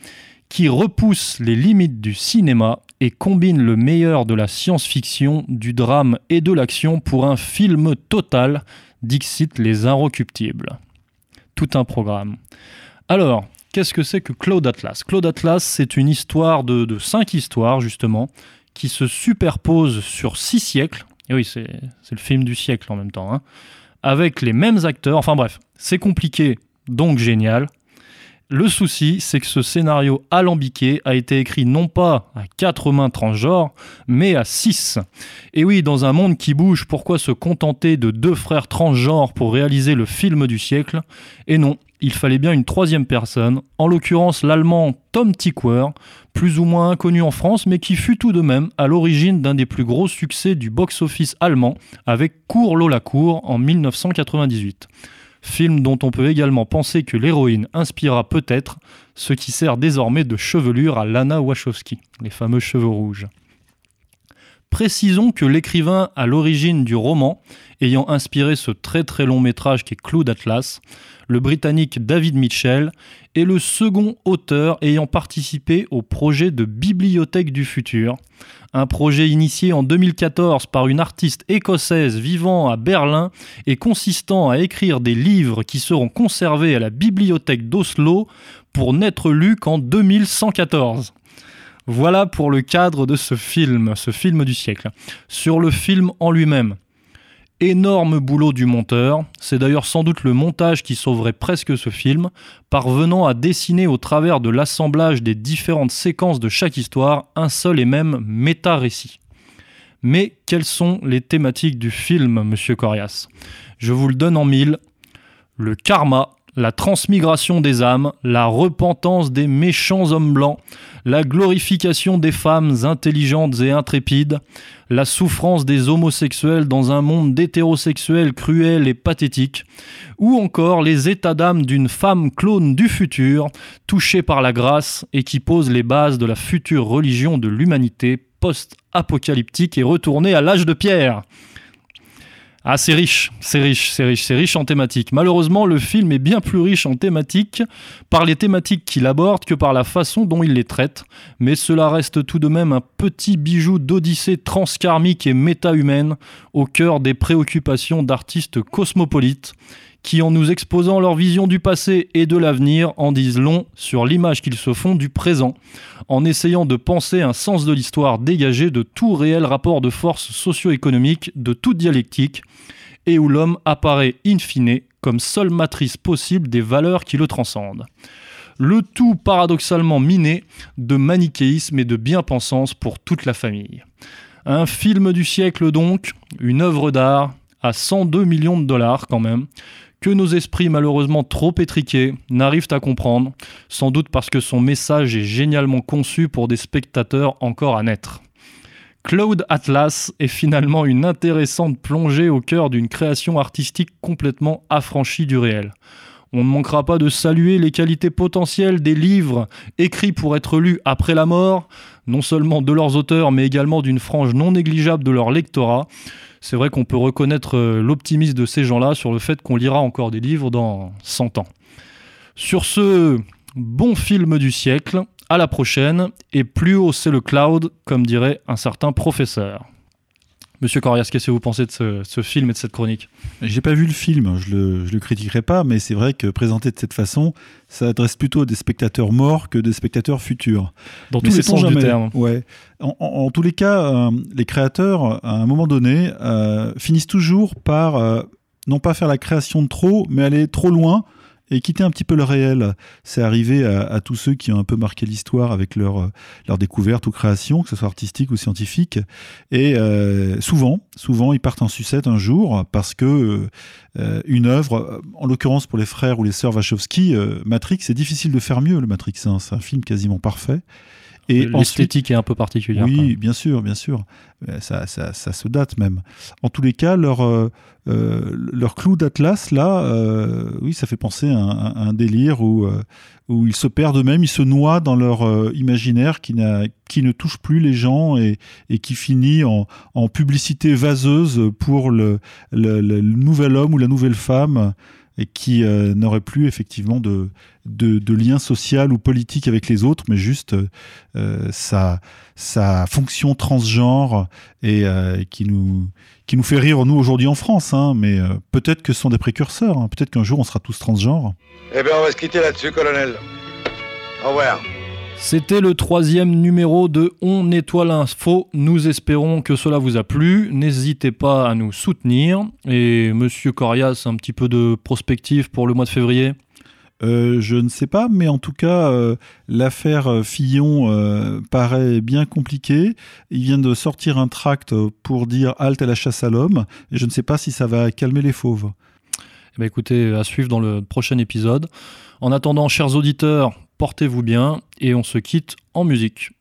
qui repousse les limites du cinéma et combine le meilleur de la science-fiction, du drame et de l'action pour un film total, dixit les inrecuptibles. Tout un programme. Alors, qu'est-ce que c'est que Cloud Atlas? Cloud Atlas, c'est une histoire de, cinq histoires, justement, qui se superposent sur six siècles. Et oui, c'est c'est le film du siècle en même temps. hein. avec les mêmes acteurs. Enfin bref, c'est compliqué, donc génial. Le souci, c'est que ce scénario alambiqué a été écrit non pas à quatre mains transgenres, mais à six. Et oui, dans un monde qui bouge, pourquoi se contenter de deux frères transgenres pour réaliser le film du siècle? Et non, il fallait bien une troisième personne, en l'occurrence l'allemand Tom Tykwer, plus ou moins inconnu en France, mais qui fut tout de même à l'origine d'un des plus gros succès du box-office allemand avec Cours Lola Cour en 1998 film dont on peut également penser que l'héroïne inspira peut-être ce qui sert désormais de chevelure à Lana Wachowski, les fameux cheveux rouges. Précisons que l'écrivain à l'origine du roman, ayant inspiré ce très très long métrage qui est Cloud Atlas, le britannique David Mitchell, est le second auteur ayant participé au projet de Bibliothèque du futur, un projet initié en 2014 par une artiste écossaise vivant à Berlin et consistant à écrire des livres qui seront conservés à la bibliothèque d'Oslo pour n'être lus qu'en 2114. Voilà pour le cadre de ce film, ce film du siècle. Sur le film en lui-même, énorme boulot du monteur, c'est d'ailleurs sans doute le montage qui sauverait presque ce film, parvenant à dessiner au travers de l'assemblage des différentes séquences de chaque histoire un seul et même méta-récit. Mais quelles sont les thématiques du film, monsieur Corias? Je vous le donne en mille. Le karma, la transmigration des âmes, la repentance des méchants hommes blancs, la glorification des femmes intelligentes et intrépides, la souffrance des homosexuels dans un monde d'hétérosexuels cruel et pathétique, ou encore les états d'âme d'une femme clone du futur, touchée par la grâce et qui pose les bases de la future religion de l'humanité post-apocalyptique et retournée à l'âge de pierre. Ah, c'est riche, c'est riche, c'est riche, c'est riche en thématiques. Malheureusement, le film est bien plus riche en thématiques par les thématiques qu'il aborde que par la façon dont il les traite, mais cela reste tout de même un petit bijou d'odyssée transkarmique et méta-humaine au cœur des préoccupations d'artistes cosmopolites qui, en nous exposant leur vision du passé et de l'avenir, en disent long sur l'image qu'ils se font du présent, en essayant de penser un sens de l'histoire dégagé de tout réel rapport de force socio-économique, de toute dialectique, et où l'homme apparaît in fine comme seule matrice possible des valeurs qui le transcendent. Le tout paradoxalement miné de manichéisme et de bien-pensance pour toute la famille. Un film du siècle donc, une œuvre d'art, à 102 millions de dollars quand même, que nos esprits malheureusement trop étriqués n'arrivent à comprendre, sans doute parce que son message est génialement conçu pour des spectateurs encore à naître. Cloud Atlas est finalement une intéressante plongée au cœur d'une création artistique complètement affranchie du réel. On ne manquera pas de saluer les qualités potentielles des livres écrits pour être lus après la mort, non seulement de leurs auteurs, mais également d'une frange non négligeable de leur lectorat. C'est vrai qu'on peut reconnaître euh, l'optimisme de ces gens-là sur le fait qu'on lira encore des livres dans 100 ans. Sur ce bon film du siècle, à la prochaine, et plus haut c'est le cloud, comme dirait un certain professeur. Monsieur Corias, qu'est-ce que vous pensez de ce, film et de cette chronique? J'ai pas vu le film, je le, le critiquerai pas, mais c'est vrai que présenté de cette façon, ça adresse plutôt des spectateurs morts que des spectateurs futurs. Dans tous les sens du terme. Ouais. En, tous les cas, euh, les créateurs, à un moment donné, euh, finissent toujours par euh, non pas faire la création de trop, mais aller trop loin et quitter un petit peu le réel. C'est arrivé à, tous ceux qui ont un peu marqué l'histoire avec leur, leur découverte ou création, que ce soit artistique ou scientifique. Et euh, souvent, souvent, ils partent en sucette un jour parce que euh, une œuvre, en l'occurrence pour les frères ou les sœurs Wachowski, euh, Matrix, c'est difficile de faire mieux, le Matrix. Hein. c'est un film quasiment parfait. Et l'esthétique est un peu particulière. Oui, bien sûr, bien sûr. Ça, ça, ça, se date même. En tous les cas, leur, euh, euh leur clou d'Atlas, là, euh, oui, ça fait penser à un, un délire où, euh, où ils se perdent eux-mêmes, ils se noient dans leur euh, imaginaire qui, qui ne touche plus les gens et, et qui finit en, en, publicité vaseuse pour le, le, le, nouvel homme ou la nouvelle femme et qui euh, n'aurait plus effectivement de, de, lien social ou politique avec les autres, mais juste euh, sa, sa fonction transgenre et euh, qui, nous, qui nous fait rire, nous, aujourd'hui en France. Hein, mais peut-être que ce sont des précurseurs. Hein, peut-être qu'un jour, on sera tous transgenres. Eh bien, on va se quitter là-dessus, colonel. Au revoir. C'était le troisième numéro de On nettoie l'info. Nous espérons que cela vous a plu. N'hésitez pas à nous soutenir. Et Monsieur Corias, un petit peu de prospective pour le mois de février? Euh, je ne sais pas, mais en tout cas, euh, l'affaire Fillon euh, paraît bien compliquée. Il vient de sortir un tract pour dire halte à la chasse à l'homme, et je ne sais pas si ça va calmer les fauves. Eh bien, écoutez, à suivre dans le prochain épisode. En attendant, chers auditeurs, portez-vous bien et on se quitte en musique.